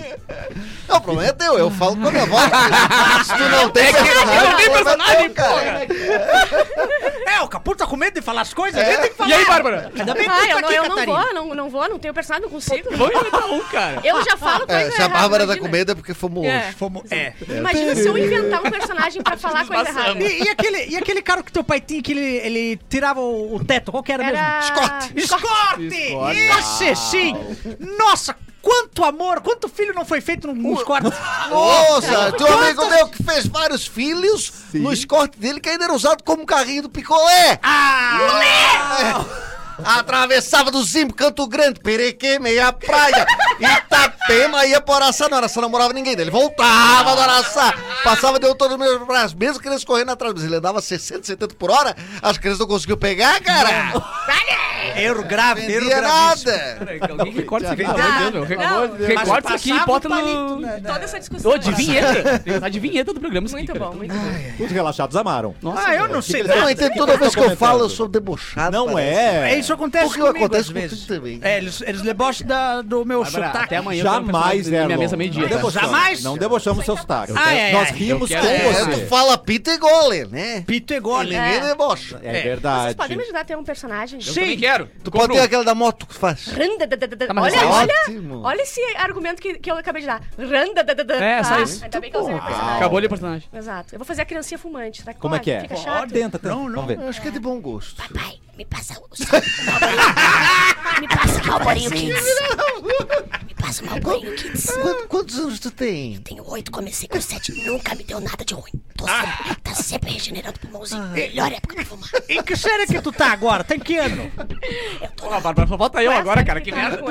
Não, o problema é teu, eu falo com a minha voz. Se tu não tem É que personagem, não tem é personagem, cara. É, o Capu tá com medo de falar as coisas, a É. gente tem que falar. E aí, Bárbara? Ainda bem que Ah, eu tá não, aqui, eu não Catarina. vou, não, não vou, não tenho personagem, não consigo. Vamos inventar um, cara. Eu já falo coisa É, se a Bárbara tá com medo é porque fomos É. longe. Fomos- é. Imagina se eu inventar um personagem pra falar coisa errada. E aquele, e, aquele carro que teu pai tinha que ele, ele tirava o, o teto? Qual que era, Era... mesmo? Scott! Escorte! Escorte. Esse sim! Nossa, quanto amor, quanto filho não foi feito num Escort? Nossa, tem um amigo meu que fez vários filhos no escorte dele que ainda era usado como carrinho do picolé. Ah! Atravessava do Zimbo, Canto Grande, Perequê, meia praia, Itapema, ia pro Araçá. No Araçá não morava ninguém, ele voltava do Araçá, passava, deu todo o meu braço, mesmo crianças correndo atrás, mas ele andava 60, 70 por hora, as crianças não conseguiam pegar, cara. Erro grave, erro gravíssimo. nada. Alguém recorta isso aqui, pelo Não, amor de Deus. não, Recorta isso aqui e bota no... Toda essa discussão. Ô, de vinheta. Tem que botar de vinheta do programa isso aqui, Muito bom, muito bom. Os relaxados amaram. Nossa, Ah, eu não sei que Eu não entendo, toda vez que eu falo, eu sou debochado. Não é. É, isso acontece Porque comigo acontece às vezes. também. É, eles, eles debocham da, do meu Bárbara, sotaque. até amanhã eu quero Jamais, na minha mesa meio-dia. Não tá? debochamos. Jamais? Não debochamos seu sotaque. Ai, ai, Nós ai. rimos Eu com quero- É, você. tu fala pita e gole, né? Pito e E gole. ninguém É. debocha. É Vocês verdade. podem me ajudar a ter um personagem? Eu também quero. Tu pode ter aquela da moto que faz. Randadadadada. Tá, mas Olha, é olha, ótimo. olha esse argumento que, que eu acabei de dar. Randadadada. É, só tá? isso. Ainda bem que eu usei o personagem. Acabou ali o personagem. Exato. Eu vou fazer a criancinha fumante. Que Como é que é? Fica chato? Tenta, tenta. Não, não. Vamos ver. Eu acho que é de bom gosto. Papai, me passa o Me passa o Malborinho Kids. Me passa o Malborinho Kids. Quantos, quantos anos tu tem? Tenho oito, comecei com sete. Nunca me deu nada de ruim. Tô sempre, tá sempre regenerando o pulmãozinho. Melhor época pra fumar. Em que série que tu tá agora? Tem que ano? Eu tô, Porra, Bárbara, só falta eu agora, cara. Que tá merda.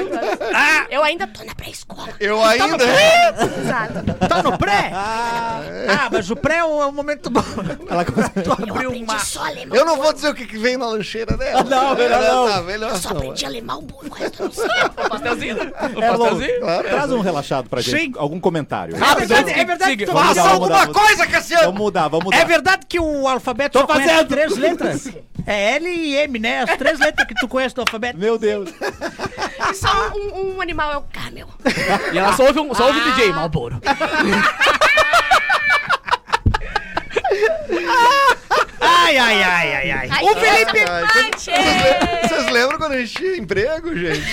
Ah, Eu ainda tô na pré-escola. Eu ainda. Exato. tá no pré? Ah, mas o pré é o é o momento bom. Ela consegue- Tu Eu aprendi uma... só alemão. Eu não vou dizer o que, que vem na lancheira dela. Não, melhor não. Tá, melhor Eu só não. aprendi alemão burro, o resto eu não sei. O pastelzinho. O É, Lô, pastelzinho. Traz um relaxado pra gente. Sim. Algum comentário. É verdade, é verdade que tu Vamos Faça mudar, vamos alguma mudar. coisa, Cassiano! Vamos mudar, vamos mudar. É verdade que o alfabeto Tô só conhece fazendo. três letras? É L e M, né? As três letras que tu conhece do alfabeto. Meu Deus. E só um, um animal é o camel. E ela só ouve, um, só ouve o DJ, Malboro. Ai, ai, ai, ai, ai. Ai, O Felipe... Mate! Vocês lembram quando a gente tinha emprego, gente?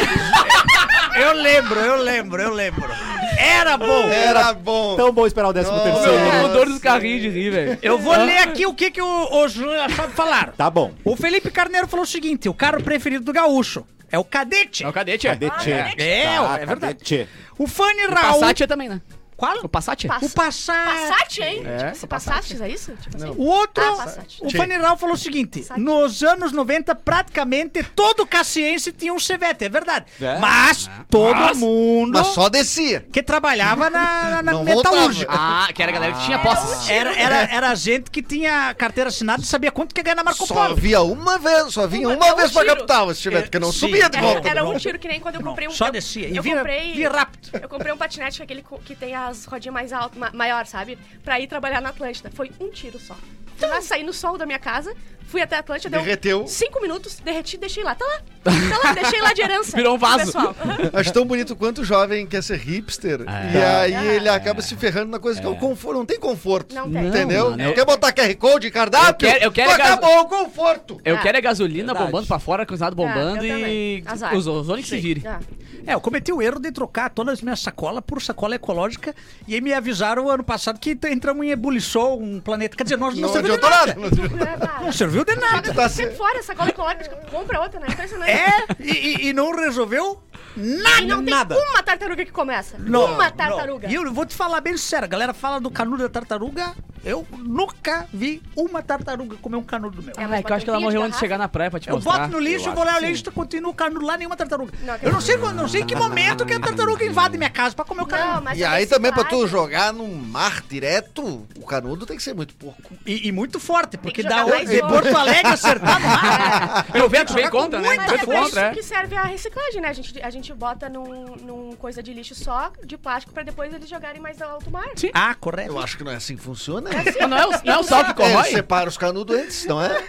Eu lembro, eu lembro, eu lembro. Era bom. Era bom. Tão bom esperar o décimo Meu, terceiro. tô com Nossa. dor dos carrinhos de rir, velho. Eu vou ler aqui o que, que o, o Júnior sabe falar. Tá bom. O Felipe Carneiro falou o seguinte: o carro preferido do gaúcho é o cadete. É o cadete, é. Cadê Tchê? É, Tá, é verdade. cadê Tchê? O Fanny O Raul. Passat é também, né? Qual? O Passat é. Passa- O Passat. Passat, hein? É, tipo, se Passat, é isso? Tipo assim. O outro, Ah, o Fanny Raul falou o seguinte: Passat. nos anos 90, praticamente todo caciense tinha um Chevette, é verdade. É. Mas todo Mas- mundo Mas só descia. que trabalhava na, na, na metalúrgica. Ah, que era a galera que tinha posses. Era, era, era gente que tinha carteira assinada e sabia quanto que ia ganhar na Marco Só Polo. via uma vez, só vinha Uma- uma é um vez pra capital, se tiver, É, porque não sim. subia de É, volta. Era não. um tiro que nem quando eu comprei um. Só eu- descia. E Eu vira, comprei. vira rápido. Eu comprei um patinete aquele co- que tem as rodinhas mais altas, ma- maior, sabe? Pra ir trabalhar na Atlântida. Foi um tiro só. Eu já saí no sol da minha casa, fui até a Atlântida, deu Derreteu. cinco minutos, derreti, deixei lá. Tá lá. Tá lá, deixei lá de herança. Virou um vaso. Acho tão bonito quanto o jovem quer ser hipster. É. E aí É. ele acaba se ferrando na coisa que é o conforto. Não tem conforto. Não tem. Entendeu? mano, eu- Quer botar QR Code, cardápio? Eu quero- eu quero acabou o conforto. Eu Ah. quero é gasolina Verdade. bombando pra fora, cozinhado bombando eu e. Azar. os ozônicos se virem. Ah. É, eu cometi o erro de trocar todas as minhas sacolas por sacola ecológica e aí me avisaram ano passado que entramos em ebuliçou, um planeta. Quer dizer, nós não, Não de adiantou nada. nada. Não adiantou. É, tá. Não serviu de nada. Tá Sempre fora, essa cola ecológica. Compra outra, né? Impressionante. É, e, e- e não resolveu nada, E não tem nada. uma tartaruga que começa. Não, uma não. tartaruga. E eu vou te falar bem sério, a galera fala do canudo da tartaruga, eu nunca vi uma tartaruga comer um canudo meu. É, Ah, mas é que eu acho que ela morreu antes de chegar na praia pra te Eu mostrar. boto no lixo, eu vou olhar o lixo, continua o canudo lá, nenhuma tartaruga. Não, eu não sei, quando- não sei em que momento que a tartaruga invade minha casa pra comer o canudo. Não, E é aí também pra tu jogar num mar direto, o canudo tem que ser muito pouco. E, e muito forte, porque jogar mais de. Porto Alegre acertar no mar. É, o vento vem jogar com contra, né? muita O Mas é vento isso contra, é. que serve a reciclagem, né? A gente, a gente bota num, num coisa de lixo só, de plástico, pra depois eles jogarem mais ao alto mar. Sim. Ah, correto. Eu acho que não é assim que funciona. Mas Não é o, não é o sal que É, corrói? separa os canudos antes, não é?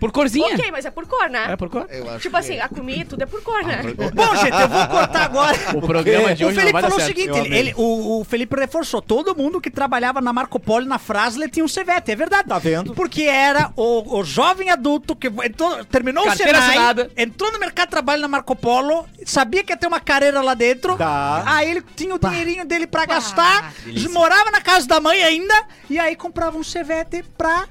Por corzinha. Ok, mas é por cor, né? É por cor. Eu acho Tipo que assim, a comida, tudo é por cor, né? Bom, gente, eu vou cortar agora. O programa de O hoje não Felipe falou o seguinte, ele, ele- o, o Felipe reforçou, todo mundo que trabalhava na Marco Polo, na Frasle, tinha um Chevette, é verdade. Tá vendo? Porque era o, o jovem adulto que entrou- terminou Carteira o Senai, assinada. entrou no mercado de trabalho na Marco Polo, sabia que ia ter uma carreira lá dentro, Tá. aí ele tinha o dinheirinho dele pra gastar, morava na casa da mãe ainda, e aí comprava um Chevette pra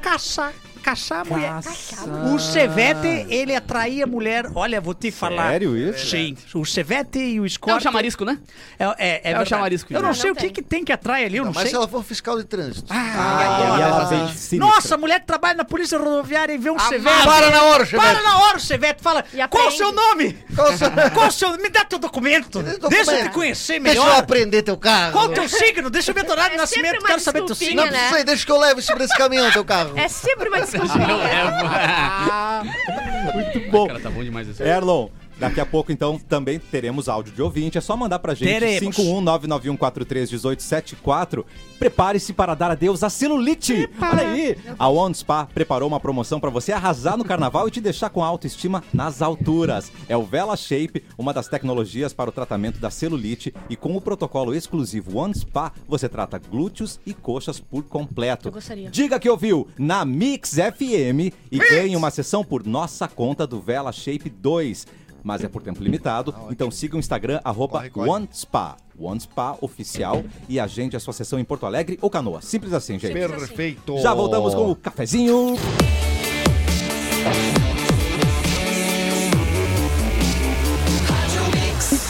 caçar, caçar a mulher. Caça. O Chevette, ele atraía mulher. Olha, vou te falar. Sério isso? Sim. O Chevette e o É o Escort. chamarisco, né? É, é, é É o chamarisco. Eu não Não, sei não o que, tem. que tem que atrai ali, eu não, Mas sei. se ela for fiscal de trânsito. Ah, E aí ela vem sinistra. Nossa, a mulher que trabalha na polícia rodoviária e vê um Chevette. Para na hora, Chevette. Para na hora, o Chevette fala. E Qual o seu nome? Qual o seu- Qual o seu. Me dá teu documento. Documento. Deixa eu te conhecer Deixa eu melhor. aprender teu carro. Qual o teu signo? Deixa eu ver teu horário de É nascimento. Quero saber teu signo. Não né? sei, deixa que eu levo sobre esse caminhão teu carro. É sempre uma Eu desculpinha. levo. Muito bom. Cara, tá bom demais isso. Erlon, daqui a pouco então também teremos áudio de ouvinte. É só mandar pra gente Teremos. 51991431874. Prepare-se para dar adeus à celulite. Olha aí. A One Spa preparou uma promoção pra você arrasar no carnaval e te deixar com a autoestima nas alturas. É o Vela Shape, uma das tecnologias para o tratamento da celulite e com o protocolo exclusivo One Spa, você trata glúteos e coxas por completo. Eu gostaria. Diga que ouviu na Mix FM e ganhe uma sessão por nossa conta do Vela Shape 2. Mas é por tempo limitado, então siga o Instagram, arroba. OneSpa. OneSpa oficial e agende a sua sessão em Porto Alegre ou Canoa. Simples assim, gente. Perfeito. Já voltamos com o cafezinho.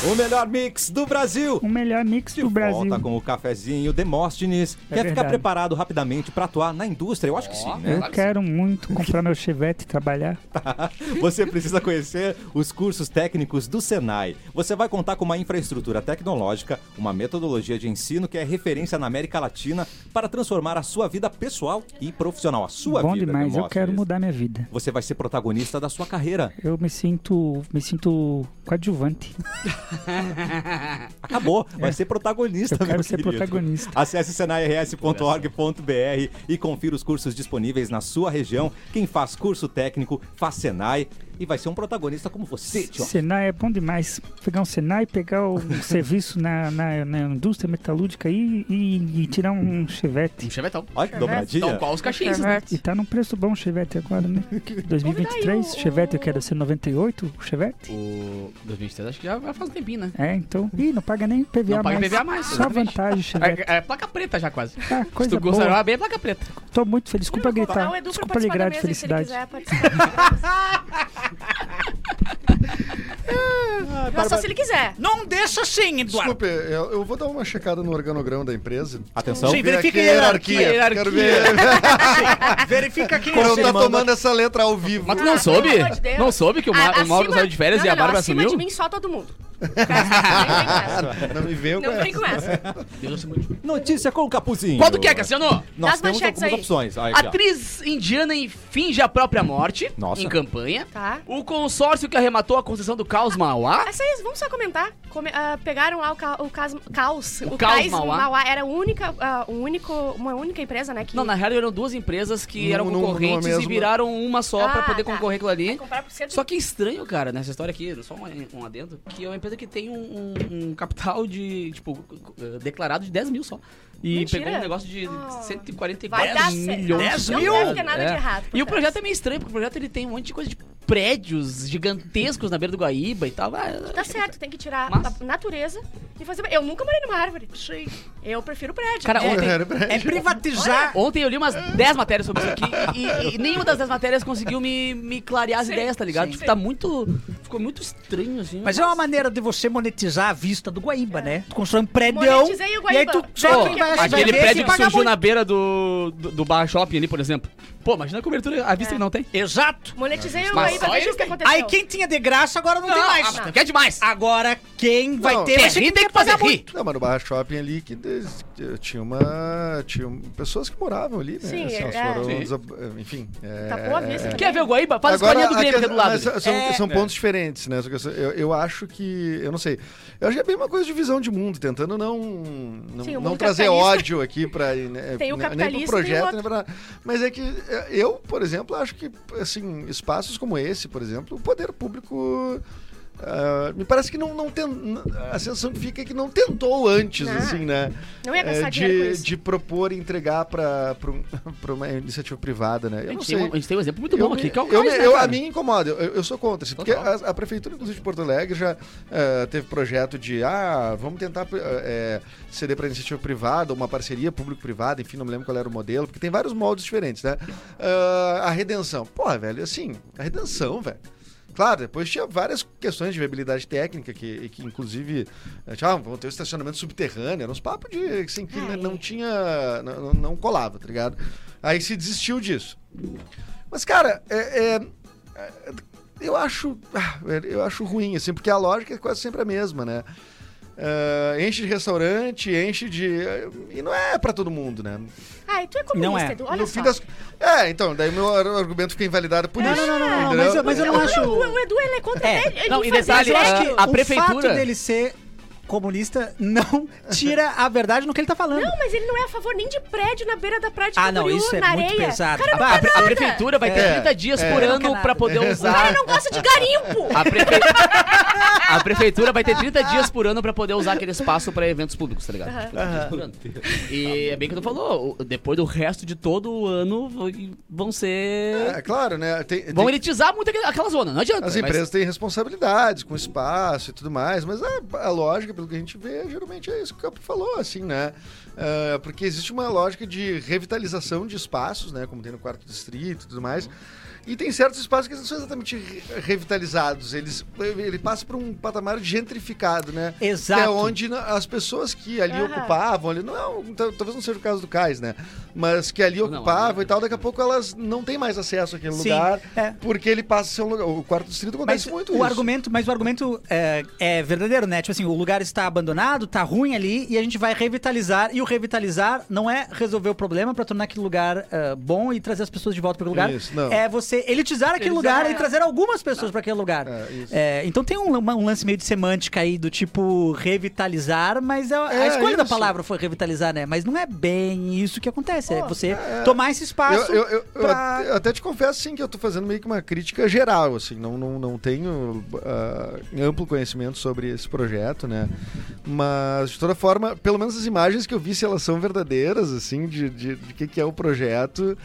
O melhor mix do Brasil. O melhor mix De do Brasil. volta com o cafezinho Demóstenes. É Quer ficar verdade. preparado rapidamente para atuar na indústria? Eu acho que sim, né? Eu quero muito comprar meu Chevette e trabalhar. Você precisa conhecer os cursos técnicos do Senai. Você vai contar com uma infraestrutura tecnológica, uma metodologia de ensino que é referência na América Latina para transformar a sua vida pessoal e profissional, a sua Bom vida. demais, eu quero mudar minha vida. Você vai ser protagonista da sua carreira. Eu me sinto, me sinto coadjuvante. Acabou, vai ser protagonista, Eu quero ser querido. protagonista. Acesse senairs.org.br e confira os cursos disponíveis na sua região. Quem faz curso técnico, faz Senai e vai ser um protagonista como você, tio. Senai é bom demais. Pegar um Senai, pegar o serviço na, na, na indústria metalúrgica aí e, e tirar um Chevette. Um chevetão. Olha que dobradinha. Tal qual os cachinhos, né? E tá num preço bom o Chevette agora, né? 2023, o- Chevette eu quero ser 98, o Chevette. O 2023 acho que já vai faz um tempinho, né? É, então. Ih, não paga nem PVA Não paga mais. PVA mais, Só exatamente. vantagem, Chevette. É, é placa preta já quase. Ah, Se coisa tu gostar, boa. bem é placa preta. Tô muito feliz. Desculpa gritar. Desculpa da de se felicidade. Mas só se ele quiser. Não deixa assim, Eduardo. Desculpe, eu, eu vou dar uma checada no organograma da empresa. Atenção. Sim, Ver verifica aqui a hierarquia. hierarquia. Quero ver Verifica quem como tá manda. tomando essa letra ao vivo. Mas tu não Ah, soube? Não soube que o, Ma A- o Mauro acima- saiu de férias não, e a Bárbara acima assumiu? de mim, só todo mundo. Não vem com essa. Não me veio Não com vem com essa. Deus, muito. Notícia com o Capuzinho. Qual tu quer, Cassiano? Nós Das temos manchetes algumas aí. opções. Olha aqui, ó. Atriz indiana e finge a própria morte Nossa. em campanha. Tá. O consórcio que arrematou a concessão do Caos Mauá. Essa aí, vamos só comentar. Come- ah, pegaram lá o, ca- o cas- caos. O, Caos Mauá. Era a única, ah, um único, uma única empresa, né? Que Não, na real eram duas empresas que Num- eram num- concorrentes e mesma- viraram uma só pra Ah, poder tá. concorrer aquilo ali. comprar por cento Só que é estranho, cara, nessa história aqui, só um, um adendo, que é uma empresa que tem um, um- um capital de, tipo, eh, declarado de 10 mil só. E Mentira. pegou um negócio de Ah. 144 Vai dar certo. milhões. 10 de Não mil? deve ter nada de É. errado. por E o projeto é meio estranho, porque o projeto ele tem um monte de coisa de prédios gigantescos na beira do Guaíba e tal. Ah, Tá certo, tem que tirar Mas- a natureza e fazer. Eu nunca morei numa árvore. Sim. Eu prefiro prédio. Cara, É. ontem, É privatizar. Ontem eu li umas 10 matérias sobre isso aqui e, e nenhuma das 10 matérias conseguiu me, me clarear as Sim, ideias, tá ligado? sim, Tipo, sim. tá muito. Ficou muito estranho, assim. Mas é uma maneira de você monetizar a vista do Guaíba, né? Tu constrói um prédio Monetizei o e aí Guaíba. tu só quem vai, Aquele ver prédio que surgiu muito. na beira do, do, do Bar Shopping ali, por exemplo. Pô, imagina a cobertura, a vista que não tem. Exato. Monetizei o Mas só veja eles o que têm. aconteceu. Aí quem tinha de graça agora não, tem Ah, mais. mas quer demais. Agora quem vai Não, ter rir, quem tem que fazer rir. muito. Não, mas no Barra Shopping ali que des- tinha uma. Tinha pessoas que moravam ali, né? Sim, elas é. foram Sim. desab- Enfim. É, Tapou a vista. Quer ver o Guaíba? Faz a Agora, escolinha do Grêmio que é do lado. mas ali. são, É. são pontos diferentes, né? Só que eu, eu, eu acho que. Eu não sei. Eu acho que é bem uma coisa de visão de mundo, tentando não, não, Sim, o não mundo trazer capitalista. ódio aqui pra. Né, Tem o nem capitalista pro projeto, e o nem pra. Mas é que é, eu, por exemplo, acho que assim, espaços como esse, por exemplo, o poder público ah, me parece que não, não tem. A sensação que fica é que não tentou antes, Não. assim, né? Não ia gastar É, de, de propor e entregar pra uma iniciativa privada, né? A Eu não gente, sei. tem um, a gente tem um exemplo muito Eu bom me- aqui, que é o eu, né, eu-? A mim incomoda, eu, eu sou contra, assim, porque a, a Prefeitura, inclusive, de Porto Alegre já eh, teve projeto de, ah, vamos tentar eh, ceder para iniciativa privada, uma parceria público-privada, enfim, não me lembro qual era o modelo, porque tem vários moldes diferentes, né? Ah, a redenção. Porra, velho, assim, a redenção, velho. Claro, depois tinha várias questões de viabilidade técnica, que, que inclusive, tinha, ah, vão ter um estacionamento subterrâneo, eram uns papos de, assim, que Ai. não tinha, não, não- não colava, tá ligado? Aí se desistiu disso. Mas, cara, é, é- é- eu acho. ah, Eu acho ruim, assim, porque a lógica é quase sempre a mesma, né? Ah, enche de restaurante, enche de. E não é pra todo mundo, né? Ai, tu é comunista, Não é. Edu, olha no só. fim das. É, então, daí meu ar- argumento fica invalidado por Não, isso. não, não, não, não, mas eu- mas eu não Não, acho- o, o Edu, ele é contra É. ele, ele Não, e detalhe, a- ele- a o prefeitura- fato dele ser comunista não tira a verdade no que ele tá falando. Não, mas ele não é a favor nem de prédio na beira da praia de Ah, não, Camboriú, isso é na muito areia. pesado. Cara, não Ah, a, quer pre- a nada. prefeitura vai ter É, 30 dias é. por Não ano pra poder O cara usar. não gosta de garimpo. A, prefe... a prefeitura vai ter 30 dias por ano pra poder usar aquele espaço pra eventos públicos, tá ligado? Tipo, 30 dias por ano. E é bem que tu falou, o- depois do resto de todo o ano v- vão ser. É, claro, né? Tem, Vão tem- elitizar muito aquela zona, não adianta. As mas- empresas têm responsabilidades com espaço e tudo mais, mas a, a lógica, pelo que a gente vê, geralmente é isso que o Capo falou, assim, né? Ah, porque existe uma lógica de revitalização de espaços, né? Como tem no quarto distrito e tudo mais. E tem certos espaços que não são exatamente re- revitalizados. Eles, ele passa por um patamar gentrificado, né? Exato. Que é onde as pessoas que ali Aham. ocupavam, ali, não, tal- talvez não seja o caso do Cais, né? Mas que ali Não, ocupavam não. e tal, daqui a pouco elas não têm mais acesso àquele Sim, lugar, é. porque ele passa a ser um lugar. O quarto distrito Mas acontece muito o isso. argumento, mas o argumento é, é verdadeiro, né? Tipo assim, o lugar está abandonado, tá ruim ali e a gente vai revitalizar. E o revitalizar não é resolver o problema pra tornar aquele lugar ah, bom e trazer as pessoas de volta para aquele lugar. Isso, não. É você elitizar aquele lugar e trazer algumas pessoas pra aquele lugar. É, isso. É, então tem um, um lance meio de semântica aí do tipo revitalizar, mas a, a É, escolha da isso. palavra foi revitalizar, né? Mas não é bem isso que acontece. é você tomar esse espaço. Eu, eu- eu- pra- até, eu até te confesso, sim, que eu tô fazendo meio que uma crítica geral, assim, não, não, não tenho ah, amplo conhecimento sobre esse projeto, né? Mas, de toda forma, pelo menos as imagens que eu vi, se elas são verdadeiras, assim, de, de, de que, que é o projeto,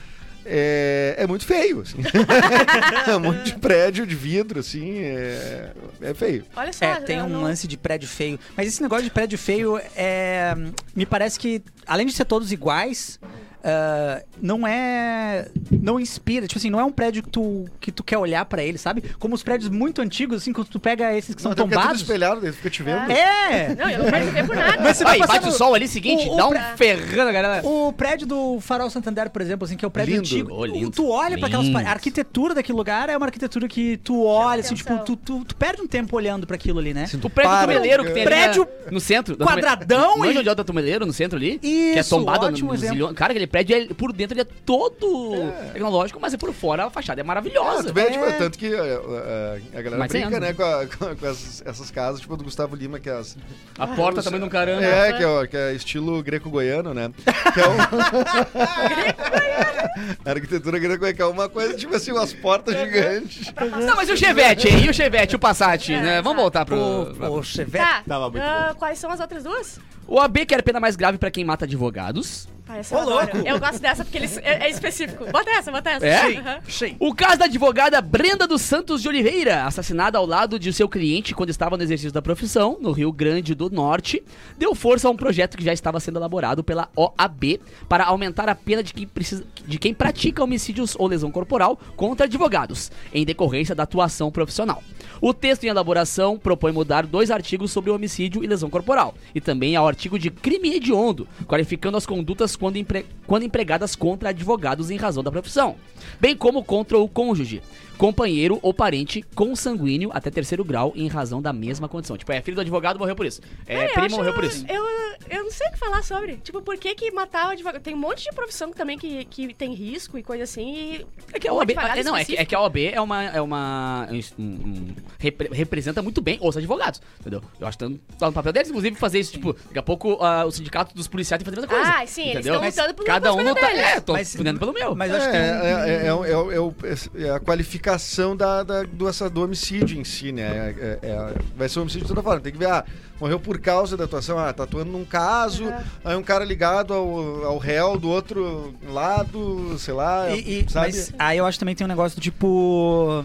é, é muito feio, assim. um monte de prédio de vidro, assim, é, é feio. Olha só. É, tem um não- lance de prédio feio. Mas esse negócio de prédio feio é. Me parece que, além de ser todos iguais. Ah, não é. Não inspira. Tipo assim, não é um prédio que tu, que tu quer olhar pra ele, sabe? Como os prédios muito antigos, assim, quando tu pega esses que são Não, porque é tudo tombados. espelhado, daí fica te vendo. É! Não, eu não quero ver por nada. Mas você vai bate o no- sol ali, seguinte, o- o dá um pra- ferrando, galera. O prédio do Farol Santander, por exemplo, assim, que é o prédio Lindo. antigo. Oh, lindo. Tu olha pra aquelas. A arquitetura daquele lugar é uma arquitetura que tu olha, assim, tipo, tu, tu, tu perde um tempo olhando pra aquilo ali, né? Assim, O prédio Para, Tumeleiro que tem ali Prédio na- no centro. quadradão Manja e- onde é o da Tumeleiro, no centro ali? que é Isso, tombado ótimo no, no exemplo. zilhão. Cara, aquele prédio, é- por dentro, ele é todo tecnológico, mas é por fora a fachada é maravilhosa. tu vê, tipo, É. tanto que ah, ah, a galera Mas brinca, né, com, a- com- essas, essas casas, tipo a do Gustavo Lima, que é as, A porta também de um caramba. É, que é, que é estilo greco-goiano, né? Que é um... A arquitetura greco-goiana, que é uma coisa, tipo assim, umas portas gigantes. Não, mas e o Chevette, hein? E o Chevette, o Passat, né? Vamos voltar pro... O, o Chevette. Tá, Tava muito ah, quais são as outras duas? O AB quer pena mais grave pra quem mata advogados. Ah, essa eu adoro. louco. Eu gosto dessa porque eles, é, é específico. Bota essa, bota essa. É? Aham. O caso da advogada Brenda dos Santos de Oliveira, assassinada ao lado de seu cliente quando estava no exercício da profissão, no Rio Grande do Norte, deu força a um projeto que já estava sendo elaborado pela OAB para aumentar a pena de quem, precisa, de quem pratica homicídios ou lesão corporal contra advogados, em decorrência da atuação profissional. O texto em elaboração propõe mudar dois artigos sobre homicídio e lesão corporal, e também ao artigo de crime hediondo, qualificando as condutas quando, empre- quando empregadas contra advogados em razão da profissão, bem como contra o cônjuge, companheiro ou parente consanguíneo até terceiro grau em razão da mesma condição. Tipo, é filho do advogado morreu por isso. É, primo morreu por isso. Eu, eu não sei o que falar sobre. Tipo, por que que matar o advogado? Tem um monte de profissão também que, que tem risco e coisa assim. E É que a o OAB, é, não, é que, é que a OAB é uma. É uma um- um- repre- representa muito bem os advogados, entendeu? Eu acho que tá tá no papel deles, inclusive, fazer isso. Tipo, daqui a pouco ah, o sindicato dos policiais tem que fazer a mesma coisa. Ah, sim, eles entendeu? estão lutando pelo- Cada um não tá. coisas É, tô Mas- pelo meu. Mas eu É, acho que um- é, é, é, é é é a qualificação indicação da, da- do, essa- do homicídio em si, né? É- é- é- vai ser um homicídio de toda forma. Tem que ver, ah, morreu por causa da atuação, ah, tá atuando num caso, aí um cara ligado ao, ao réu do outro lado, sei lá, E- e- sabe? mas aí eu acho que também tem um negócio do tipo.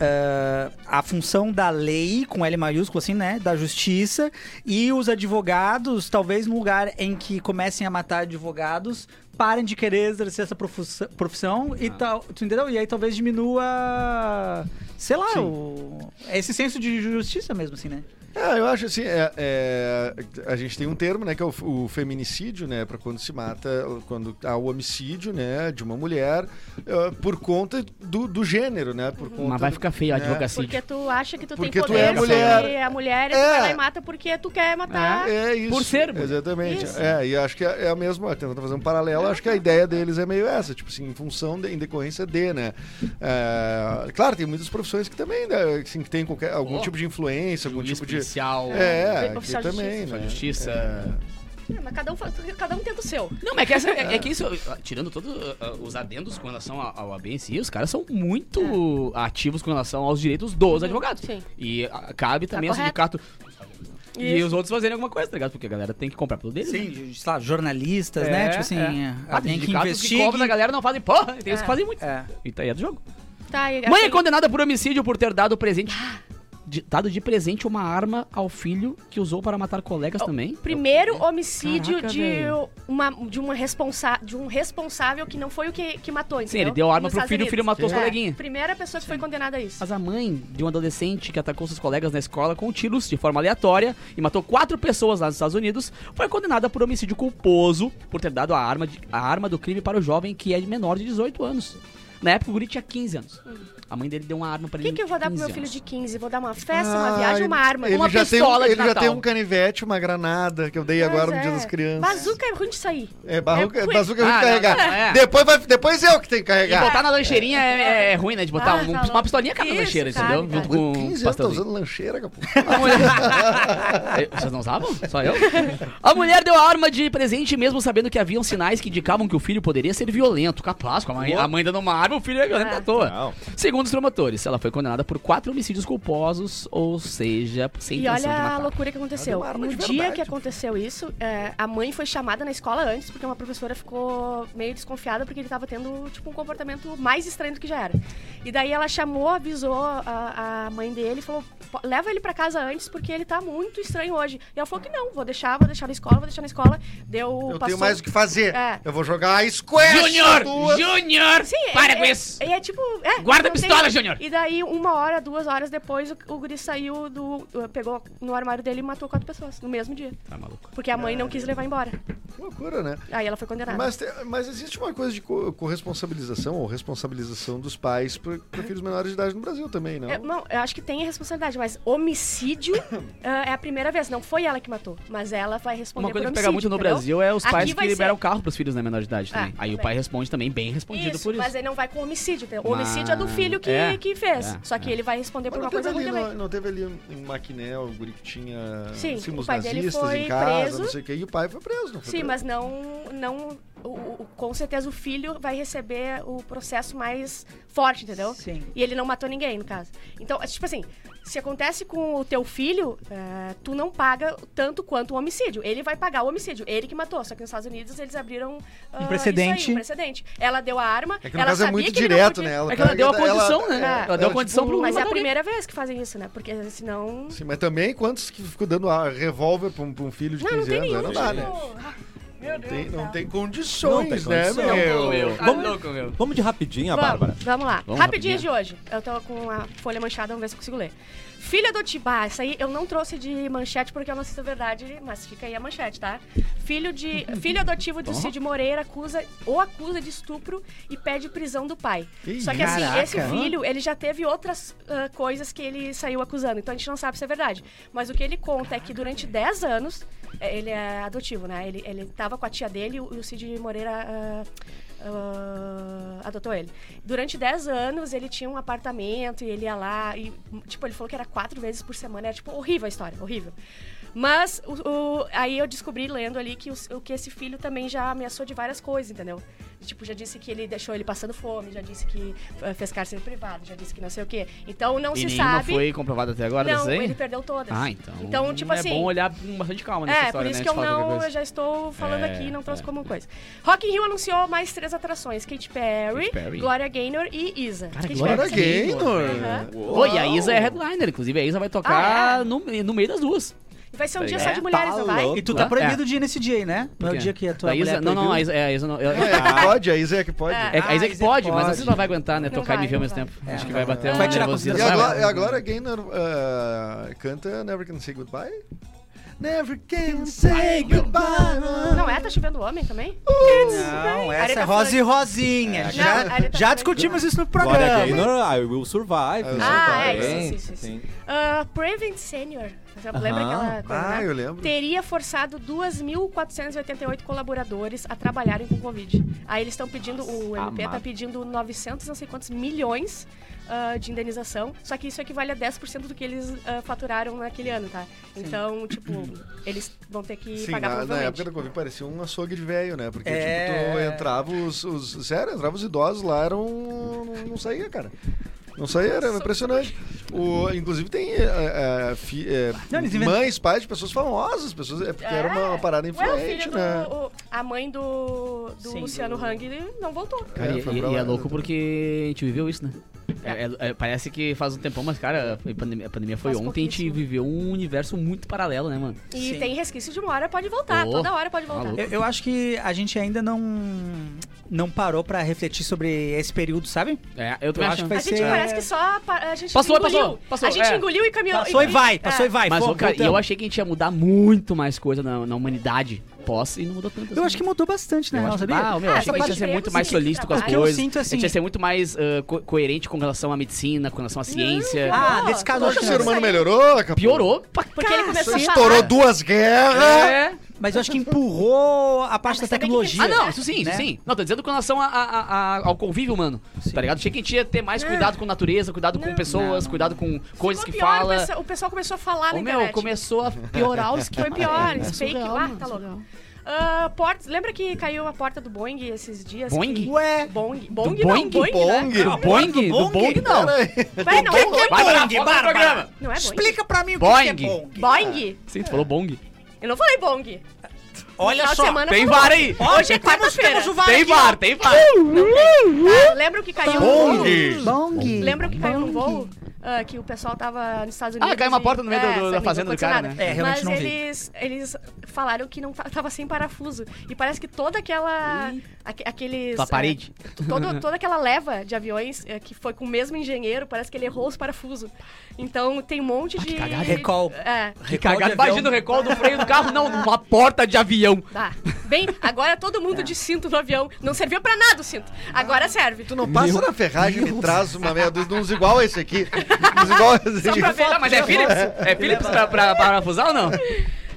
ah, a função da lei, com L maiúsculo, assim, né? Da justiça, e os advogados, talvez no lugar em que comecem a matar advogados, parem de querer exercer essa profissão e tal. Tu entendeu? E aí talvez diminua. Sei lá, o, esse senso de justiça mesmo, assim, né? É, eu acho assim, é, é, a gente tem um termo, né, que é o, o feminicídio, né, para quando se mata, quando há o homicídio, né, de uma mulher eh, por conta do, do gênero, né, por conta Mas vai ficar feio a né? advocacia. Porque tu acha que tu Porque tem tu poder é mulher. sobre a mulher e tu É. vai lá e mata porque tu quer matar. É isso. Por ser mulher. Exatamente. Isso. É, e acho que é, é a mesma, tentando fazer um paralelo, acho que a ideia deles é meio essa, tipo assim, em função, de, em decorrência de, né. É, claro, tem muitas profissões que também, né, assim, que tem qualquer, algum Oh. tipo de influência, algum Juiz tipo de... É, aqui Oficial de também, justiça. né. justiça. É, mas cada um, cada um tenta o seu. Não, mas é que, essa- é, é que isso, tirando todos uh, os adendos com relação ao, ao AB em si, os caras são muito ativos com relação aos direitos dos advogados. sim. E ah, cabe também ao correto. sindicato e Isso. os outros fazerem alguma coisa, tá ligado? Porque a galera tem que comprar pelo deles. né? Sim, sei lá, jornalistas, É, né? Tipo assim, é. Ah, tem que sindicatos investigue. cobram da galera não fazem porra, tem É. que fazem muito. É. E tá aí é do jogo. Tá, e Mãe é assim, condenada por homicídio por ter dado presente. De- dado de presente uma arma ao filho que usou para matar colegas também. Primeiro homicídio Caraca, de, velho. uma, de, uma responsa de um responsável que não foi o que, que matou, entendeu? Sim, ele deu a arma Nos pro Estados filho, o filho matou os É, coleguinhas. Primeira pessoa que foi condenada a isso. Mas a mãe de um adolescente que atacou seus colegas na escola com tiros de forma aleatória e matou quatro pessoas lá nos Estados Unidos foi condenada por homicídio culposo por ter dado a arma, de- a arma do crime para o jovem que é de menor de 18 anos. Na época o guri tinha 15 anos. A mãe dele deu uma arma pra O ele. que, que eu vou dar pro 15 meu filho anos. de 15? Vou dar uma festa, uma Ah, viagem, uma arma? Ele Uma já tem, um- pistola de ele já tem um canivete, uma granada, que eu dei agora no Mas Dia é. das Crianças. Bazuca é ruim de sair. É, bazuca, É ruim. bazuca é ruim de Ah, não, carregar. não, é. Depois, vai, depois eu que tenho que E carregar. botar na lancheirinha é, é ruim, né? De botar Ah, um- tá uma pistolinha cada Isso, lancheira, cabe, entendeu? Junto com 15 um anos tá usando lancheira, capô. Mulher... Eh, Vocês não usavam? Só eu? A mulher deu a arma de presente mesmo sabendo que haviam sinais que indicavam que o filho poderia ser violento. Capaz, com a mãe, a mãe dando uma arma, o filho é violento à toa. Não. Segundo os promotores, ela foi condenada por quatro homicídios culposos, ou seja, sem E intenção olha de a matar. loucura que aconteceu. Ela deu uma arma No dia verdade. que aconteceu isso, é, a mãe foi chamada na escola antes, porque uma professora ficou meio desconfiada porque ele tava tendo, tipo, um comportamento mais estranho do que já era. E daí ela chamou, avisou a, a mãe dele e falou: "Po- leva ele pra casa antes, porque ele tá muito estranho hoje. E ela falou que não, vou deixar, vou deixar na escola, vou deixar na escola. Deu. Eu passou- tenho mais o que fazer. É. Eu vou jogar a Squash Júnior! tua. Júnior! Sim, Para é, com é- isso! E é tipo. é, Guarda a pistola, Júnior! E daí, uma hora, duas horas depois, o, o guri saiu do. Pegou no armário dele e matou quatro pessoas no mesmo dia. Tá maluco. Porque a mãe não quis levar embora. Que loucura, né? Aí ela foi condenada. Mas, te- mas existe uma coisa de co- corresponsabilização ou responsabilização dos pais para filhos menores de idade no Brasil também, não? É, não, eu acho que tem a responsabilidade, mas homicídio ah, é a primeira vez. Não foi ela que matou, mas ela vai responder Uma coisa por que pega muito no entendeu? Brasil é os Aqui pais que vai liberam ser- o carro pros filhos na menor de idade também. Ah, Aí o pai responde também, bem respondido Isso, por isso. mas ele não vai com homicídio. entendeu? O Mas- homicídio é do filho que, é, que fez. é, Só que é. ele vai responder por uma coisa ruim ali, também. não, não teve ali em Maquiné o guri que tinha Sim, símbolos o pai dele nazistas foi em casa, preso. não sei o que, e o pai foi preso, não foi Sim, preso? mas não. não o- o- com certeza o filho vai receber o processo mais forte, entendeu? Sim. E ele não matou ninguém, no caso. Então, é tipo assim, se acontece com o teu filho, é, tu não paga tanto quanto o homicídio. Ele vai pagar o homicídio, ele que matou. Só que nos Estados Unidos eles abriram ah, Um precedente. isso aí, um precedente. Ela deu a arma, É que no ela caso é sabia muito que ele não direto, podia- né? Ela É que ela deu a condição, né? é, Ela deu a tipo, condição pro Mas é a alguém. primeira vez que fazem isso, né? Porque senão. Sim, mas também quantos que ficou dando a revólver pra um, pra um filho de Não, não 15 tem anos? nenhum. Não dá, né? Meu Deus. Tem, do não tem condições, Não tem né, condição. meu? meu. Tá Vamos- louco, meu. Vamos de rapidinha, Vamos, Bárbara. Vamos lá. Vamos Rapidinho rapidinho. de hoje. Eu tô com a folha manchada, vamos ver se eu consigo ler. Filho adotivo. Ah, essa aí eu não trouxe de manchete porque eu não sei se é verdade, mas fica aí a manchete, tá? Filho, de, filho adotivo de Cid Moreira acusa ou acusa de estupro e pede prisão do pai. Ih, Só que assim, caraca. esse filho, ele já teve outras ah, coisas que ele saiu acusando, então a gente não sabe se é verdade. Mas o que ele conta é que durante 10 anos, ele é adotivo, né? Ele, ele tava com a tia dele e o Cid Moreira. ah, ah, adotou ele. Durante 10 anos ele tinha um apartamento e ele ia lá e, tipo, ele falou que era quatro vezes por semana. Era, tipo, horrível a história, horrível. Mas o, o- aí eu descobri lendo ali que, o, que esse filho também já ameaçou de várias coisas, entendeu? Tipo, já disse que ele deixou ele passando fome, já disse que fez cárcere privado, já disse que não sei o quê. Então não E se sabe. foi comprovada até agora não, ele perdeu todas. Ah, então. Então, tipo é assim- bom olhar com bastante calma nessa É, história, por isso né, que eu não, eu já estou falando É, aqui e não trouxe é. como coisa. Rock in Rio anunciou mais três atrações: Katy Perry, Katy Perry. Gloria Gaynor e Isa. Cara, Katy Glória Perry, Gaynor. Pô, e a Isa é headliner, inclusive a Isa vai tocar Ah, é? no, no meio das duas. Vai ser um dia É, só de mulheres, tá não vai? E tu tá É. proibido de ir nesse dia aí, né? Não é o dia que a tua A Isa, mulher não, não, a. Isa, é, a Isa não. eu- Ah. É, que pode, a Isa é que pode. É. É, a Isa Ah, que Isa que pode, mas pode. não vai aguentar, né? Não tocar vai, nível ao não mesmo tempo. É, Acho que não vai bater Vai tirar. E e a Gaynor uh, canta Never Can Say Goodbye? Never can say goodbye. Não é? Tá chovendo homem também? Não, essa Aretha é Rosa e. Rosinha. Não, já Aretha já discutimos isso no Glória programa. Gaynor, I Will Survive. Ah, é, Também, isso, isso, isso. sim. Ah, Prevent Senior. Você lembra Aham. aquela coisa, Ah, né? eu lembro. Teria forçado 2.488 colaboradores a trabalharem com Covid. Aí eles estão pedindo, o MP tá Amado. pedindo 900 não sei quantos milhões ah, de indenização. Só que isso equivale a 10% do que eles ah, faturaram naquele ano, tá? Então, tipo, eles vão ter que Sim, pagar na, na época da Covid parecia um açougue de velho, né? Porque, É. tipo, tu entrava os, os... Sério, entrava os idosos lá, eram... Não saía, cara. Não saía, era impressionante. O, inclusive tem é, é, fi- é, Não, eles inventam- mães, pais de pessoas famosas, pessoas, é porque era uma, uma parada Ué, o influente, filho né? do, o- a mãe do, do Sim, Luciano do- Hang ele não voltou. Cara, É, e, foi e- pra e lá, é louco né? porque a gente viveu isso, né? É- é- é- parece que faz um tempão, mas, cara, a pandemia, a pandemia foi Faz ontem, a gente viveu um universo muito paralelo, né, mano? E Sim. tem resquício de uma hora, pode voltar. Oh, toda hora pode voltar. maluco. Eu, eu acho que a gente ainda não não parou pra refletir sobre esse período, sabe? É, eu também Eu acho. que vai A gente ser- parece que só a gente Passou, engoliu. passou, passou, a gente é. engoliu e caminhou. Passou e vai, passou é. e vai. Mas, Fomos, ô, cara, e eu achei que a gente ia mudar muito mais coisa na, na humanidade pós e não mudou tanto assim. Eu acho que mudou bastante, na Eu acho que- sabia? Ah, meu, Ah, achei que a gente ia ser parte muito de mais solícito com as O que eu coisas. sinto, A gente assim- ia ser muito mais ah, co- coerente com relação à medicina, com relação à ciência. Ah, nesse caso, eu Acho acho que o que ser humano Isso aí. melhorou? Piorou pra Porque ele começou a Estourou duas guerras. É. Mas eu acho que empurrou a parte mas da que tecnologia. Ah, não, isso sim, isso né? sim. Não, tô dizendo com relação a- a- a- ao convívio humano. Tá ligado? Achei que a gente ia ter mais cuidado com natureza, cuidado com Não. pessoas, cuidado com coisas que pior, fala. O pessoal, o pessoal começou a falar na Ô, meu, começou a piorar os Foi pior, É fake. surreal, Ah, tá louco. Ah, portas, lembra que caiu a porta do Boeing esses dias? Boeing? Que... Ué, Boeing? Boeing Do não, Boeing? Boeing, Boeing? né? Do Boeing? Do Boeing? Boeing, não. Vai, não é que é Vai pra Boeing, do Bárbara? programa. Não é Boeing. explica pra mim o que Boeing. que é Boeing. Boeing? Sim, tu falou Bong. Eu não falei Boeing. Olha só, Tem falou. VAR aí. Hoje é quarta-feira. temos o VAR Tem ó. VAR, tem VAR. Ah, lembra o que caiu no voo? Bong! Bong. Lembra o que caiu no voo? Ah, que o pessoal tava nos Estados Unidos. Ah, caiu uma porta no meio do- do- da fazenda do cara, né? É, realmente Mas não vi. eles, eles falaram que não ta- tava sem parafuso. E parece que toda aquela. aque- aqueles. Tua parede. é, todo- toda aquela leva de aviões é, que foi com o mesmo engenheiro, parece que ele errou os parafusos. Então tem um monte de. cagada. Recall. É. Avião. Imagina o recall do freio do carro, não, uma porta de avião. Tá. Bem, agora todo mundo de cinto no avião. Não serviu pra nada o cinto. Agora serve. Tu não passa na ferragem e me traz uma meia dúzia de uns igual a esse aqui. Igual ver. Ah, mas é Philips? É Philips pra, pra, parafusar ou não?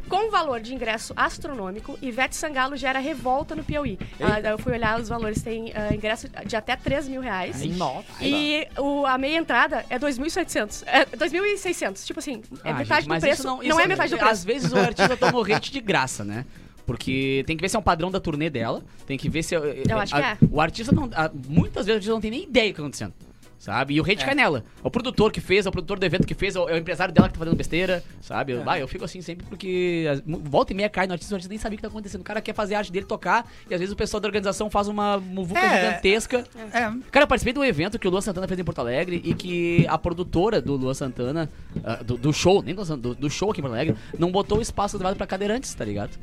Com um valor de ingresso astronômico, Ivete Sangalo gera revolta no Piauí. Ah, eu fui olhar os valores, tem ah, ingresso de até 3 mil reais. Nossa. E o, a meia entrada é 2.700. É 2.600. Tipo assim, é Ah, metade gente, do preço. isso Não, isso é metade do Às preço. vezes o artista toma o hate de graça, né? Porque tem que ver se é um padrão da turnê dela. Tem que ver se. Eu acho que é. O artista não. a- muitas vezes o artista não tem nem ideia do que tá acontecendo. Sabe? E o hate cai nela. É o produtor que fez, é o produtor do evento que fez, é o, é o empresário dela que tá fazendo besteira, sabe? Eu, vai, eu fico assim sempre porque as- volta e meia cai no artista, o artista nem sabia o que tá acontecendo. O cara quer fazer a arte dele tocar e às vezes o pessoal da organização faz uma muvuca É. gigantesca. É, Cara, eu participei de um evento que o Luan Santana fez em Porto Alegre e que a produtora do Luan Santana, ah, do, do show, nem do, do show aqui em Porto Alegre, não botou o espaço reservado pra cadeirantes, tá ligado?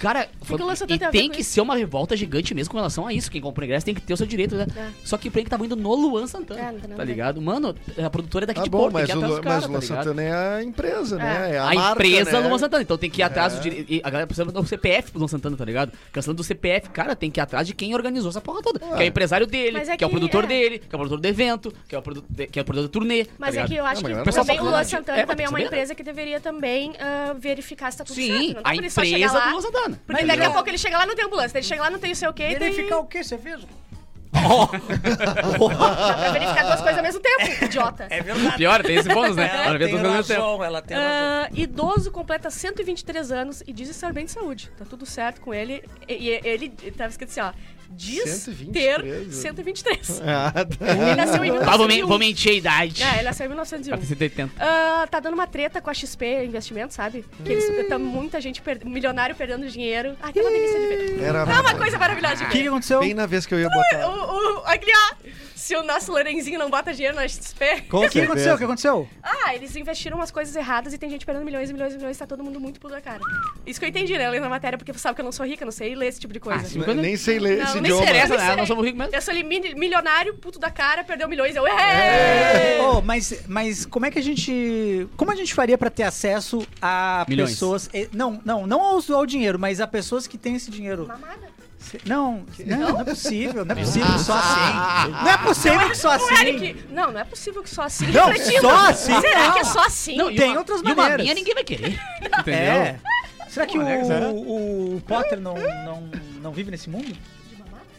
Cara, foi- que o Luan Santana e tem tem que isso? ser uma revolta gigante mesmo com relação a isso. Quem compra ingresso tem que ter o seu direito, né? É. Só que o que tava indo no Luan Santana, É, não tem tá ligado? Mano, a produtora é daqui Ah, de bom, Porto, tem mas que ir o, atrás mas o tá Luan? Santana é a empresa, né? É a, A, marca, empresa né? Luan Santana. Então tem que ir atrás É. do dire... e A galera precisa do CPF pro Luan Santana, tá ligado? Cancelando do CPF, cara, tem que ir atrás de quem organizou essa porra toda. Que é o empresário dele, é que é o produtor é. dele, que é o produtor do evento, que é o produtor, que é o produtor do turnê. tá Mas é que eu acho que também o Luan Santana é, também é tem uma empresa que deveria também ah, verificar se tá tudo certo. Sim, a empresa do Luan Santana. Porque Mas daqui a pouco ele chega lá não tem ambulância, ele chega lá não tem o seu o quê. tem- Verificar o quê? Você fez? Dá pra verificar duas coisas ao mesmo tempo, idiota. É verdade. Pior, tem esse bônus, né? Ela Ela tem tudo ao mesmo tempo. razão, ela tem razão. Ah, idoso completa 123 anos e diz estar bem de saúde. Tá tudo certo com ele. E, e ele tava escrito assim, ó. Diz 123, ter 123. Ah, tá. Ele nasceu em Ah, vou, men- 1901. vou mentir a idade. É, ele nasceu em 1901. Pra ter 180. Ah, tá dando uma treta com a XP Investimento, sabe? Que eles tá muita gente, per... milionário perdendo dinheiro. Ai, que uma delícia de ver. Era É uma coisa maravilhosa de O que, ver. aconteceu? bem na vez que eu ia botar. O, o, aqui, ó. Se o nosso Lorenzinho não bota dinheiro na XP. Com O que, aconteceu? O que aconteceu? Ah, eles investiram umas coisas erradas e tem gente perdendo milhões e milhões e milhões. Tá todo mundo muito puto da cara. Isso que eu entendi, né? Lendo a matéria, porque você sabe que eu não sou rica, não sei ler esse tipo de coisa. Ah, sim. Nem sei ler Não, esse nem idioma. interessa. Interessa, né? Nós somos ricos mesmo. Eu sou ali milionário, puto da cara, perdeu milhões. Eu, é. Ô, mas, mas como é que a gente. Como a gente faria pra ter acesso a Milhões. pessoas. Não, não, não ao, ao dinheiro, mas a pessoas que têm esse dinheiro. Mamada. Não, não, não é possível, não é possível que só assim. Não é possível que só assim. Eric, não, não é possível que só assim. Não, refletindo. só assim Será não. que é só assim? Não, tem uma- outras E uma maneiras. minha ninguém vai querer. Entendeu? É. Será que o, é? o, o Potter não, não, não vive nesse mundo?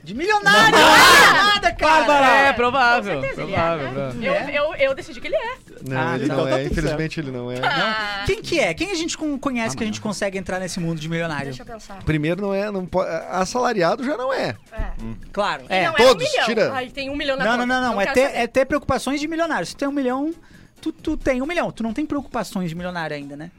De milionário! Não, nada, cara! É, provável. Com é, provável, né? provável. Eu, eu, eu decidi que ele é. Não, Ah, ele então não tá é. tudo Infelizmente ele não é. Ah, Quem que é? Quem a gente con- conhece que a gente consegue entrar nesse mundo de milionário? Deixa eu pensar. Primeiro não é, não pode, assalariado já não é. É. Claro, E é. não todos, é um milhão. tira. Ai, tem um milhão na Não, conta. não, não, não. É quero ter, saber. é ter preocupações de milionário. Se tu tem um milhão, tu, tu tem um milhão. Tu não tem preocupações de milionário ainda, né?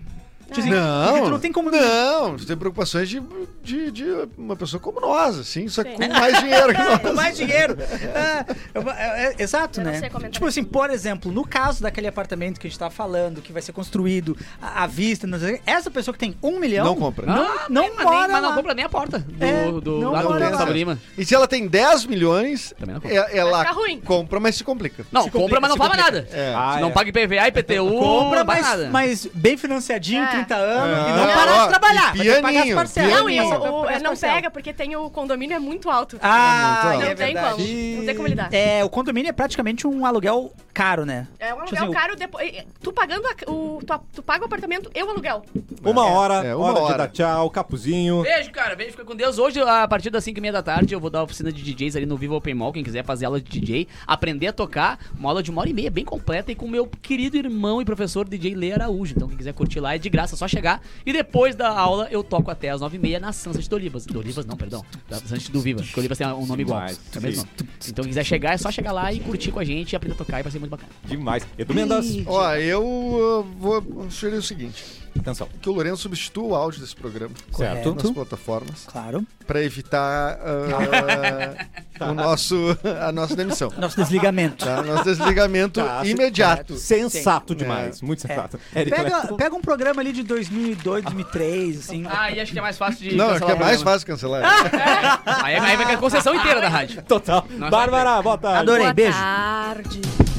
Assim, Não, não tem como. Não, tu tem preocupações de, de, de uma pessoa como nós, assim, só que Sim. com mais dinheiro que nós. Com mais dinheiro. É, eu- é, é, exato, Eu né? Tipo assim, por exemplo, no caso daquele apartamento que a gente tava falando, que vai ser construído à, à vista, essa pessoa que tem um milhão. Não compra. Não, Ah, não mas, mora nem, mas não compra nem a porta do, É, do lado do Gustavo. Lima. E se ela tem 10 milhões, Também não compra. é- ela compra, mas se complica. Não, Se compra, complica, mas não paga nada. É. Ah, Se não é. paga IPVA, IPTU, Compra, não paga mas, nada. mas bem financiadinho, É. 30 anos, É. e não Não, parar ó, de trabalhar. e vai ter que pagar as pianinho, parcelas. Não, e o, o- as não pega, porque tem o condomínio é muito alto. Ah, Não não é tem verdade. como. Não tem como lidar. É, o condomínio é praticamente um aluguel caro, né? É um Tipo aluguel assim, caro, depois, tu pagando a- o, tu, tu paga o apartamento e o aluguel. Uma hora, É, uma hora, de hora. dar tchau, capuzinho. Beijo, cara. Beijo, fica com Deus. Hoje, a partir das 5 e meia da tarde, eu vou dar a oficina de DJs ali no Viva Open Mall. Quem quiser fazer aula de DJ, aprender a tocar, uma aula de uma hora e meia, bem completa, e com o meu querido irmão e professor DJ Lê Araújo. Então, quem quiser curtir lá é de graça, é só chegar. E depois da aula, eu toco até as 9 e meia na Sunset do Olivas. Do Olivas, não, perdão. Da Sunset do Viva, porque o Olivas tem um nome igual. Demais. É mesmo nome. Então, quem quiser chegar, é só chegar lá e curtir com a gente e aprender a tocar, e vai ser muito bacana. Demais. Edu Mendas. Ó, eu uh, vou sugerir o seguinte: Atenção. que o Lourenço substitua o áudio desse programa Certo. nas plataformas Claro. pra evitar ah, o nosso, a nossa demissão. Nosso desligamento. Tá? Nosso desligamento Tá, imediato. Sensato demais. Muito sensato. Eric Pega, Clapton. pega um programa ali de 2002, 2003, assim. Ah, e acho que é mais fácil de. Não, acho cancelar que é o mais programa. fácil cancelar. Aí, aí vai ter a concessão inteira da rádio. Total. Nossa, Bárbara, boa tarde. Adorei, Boa beijo. tarde.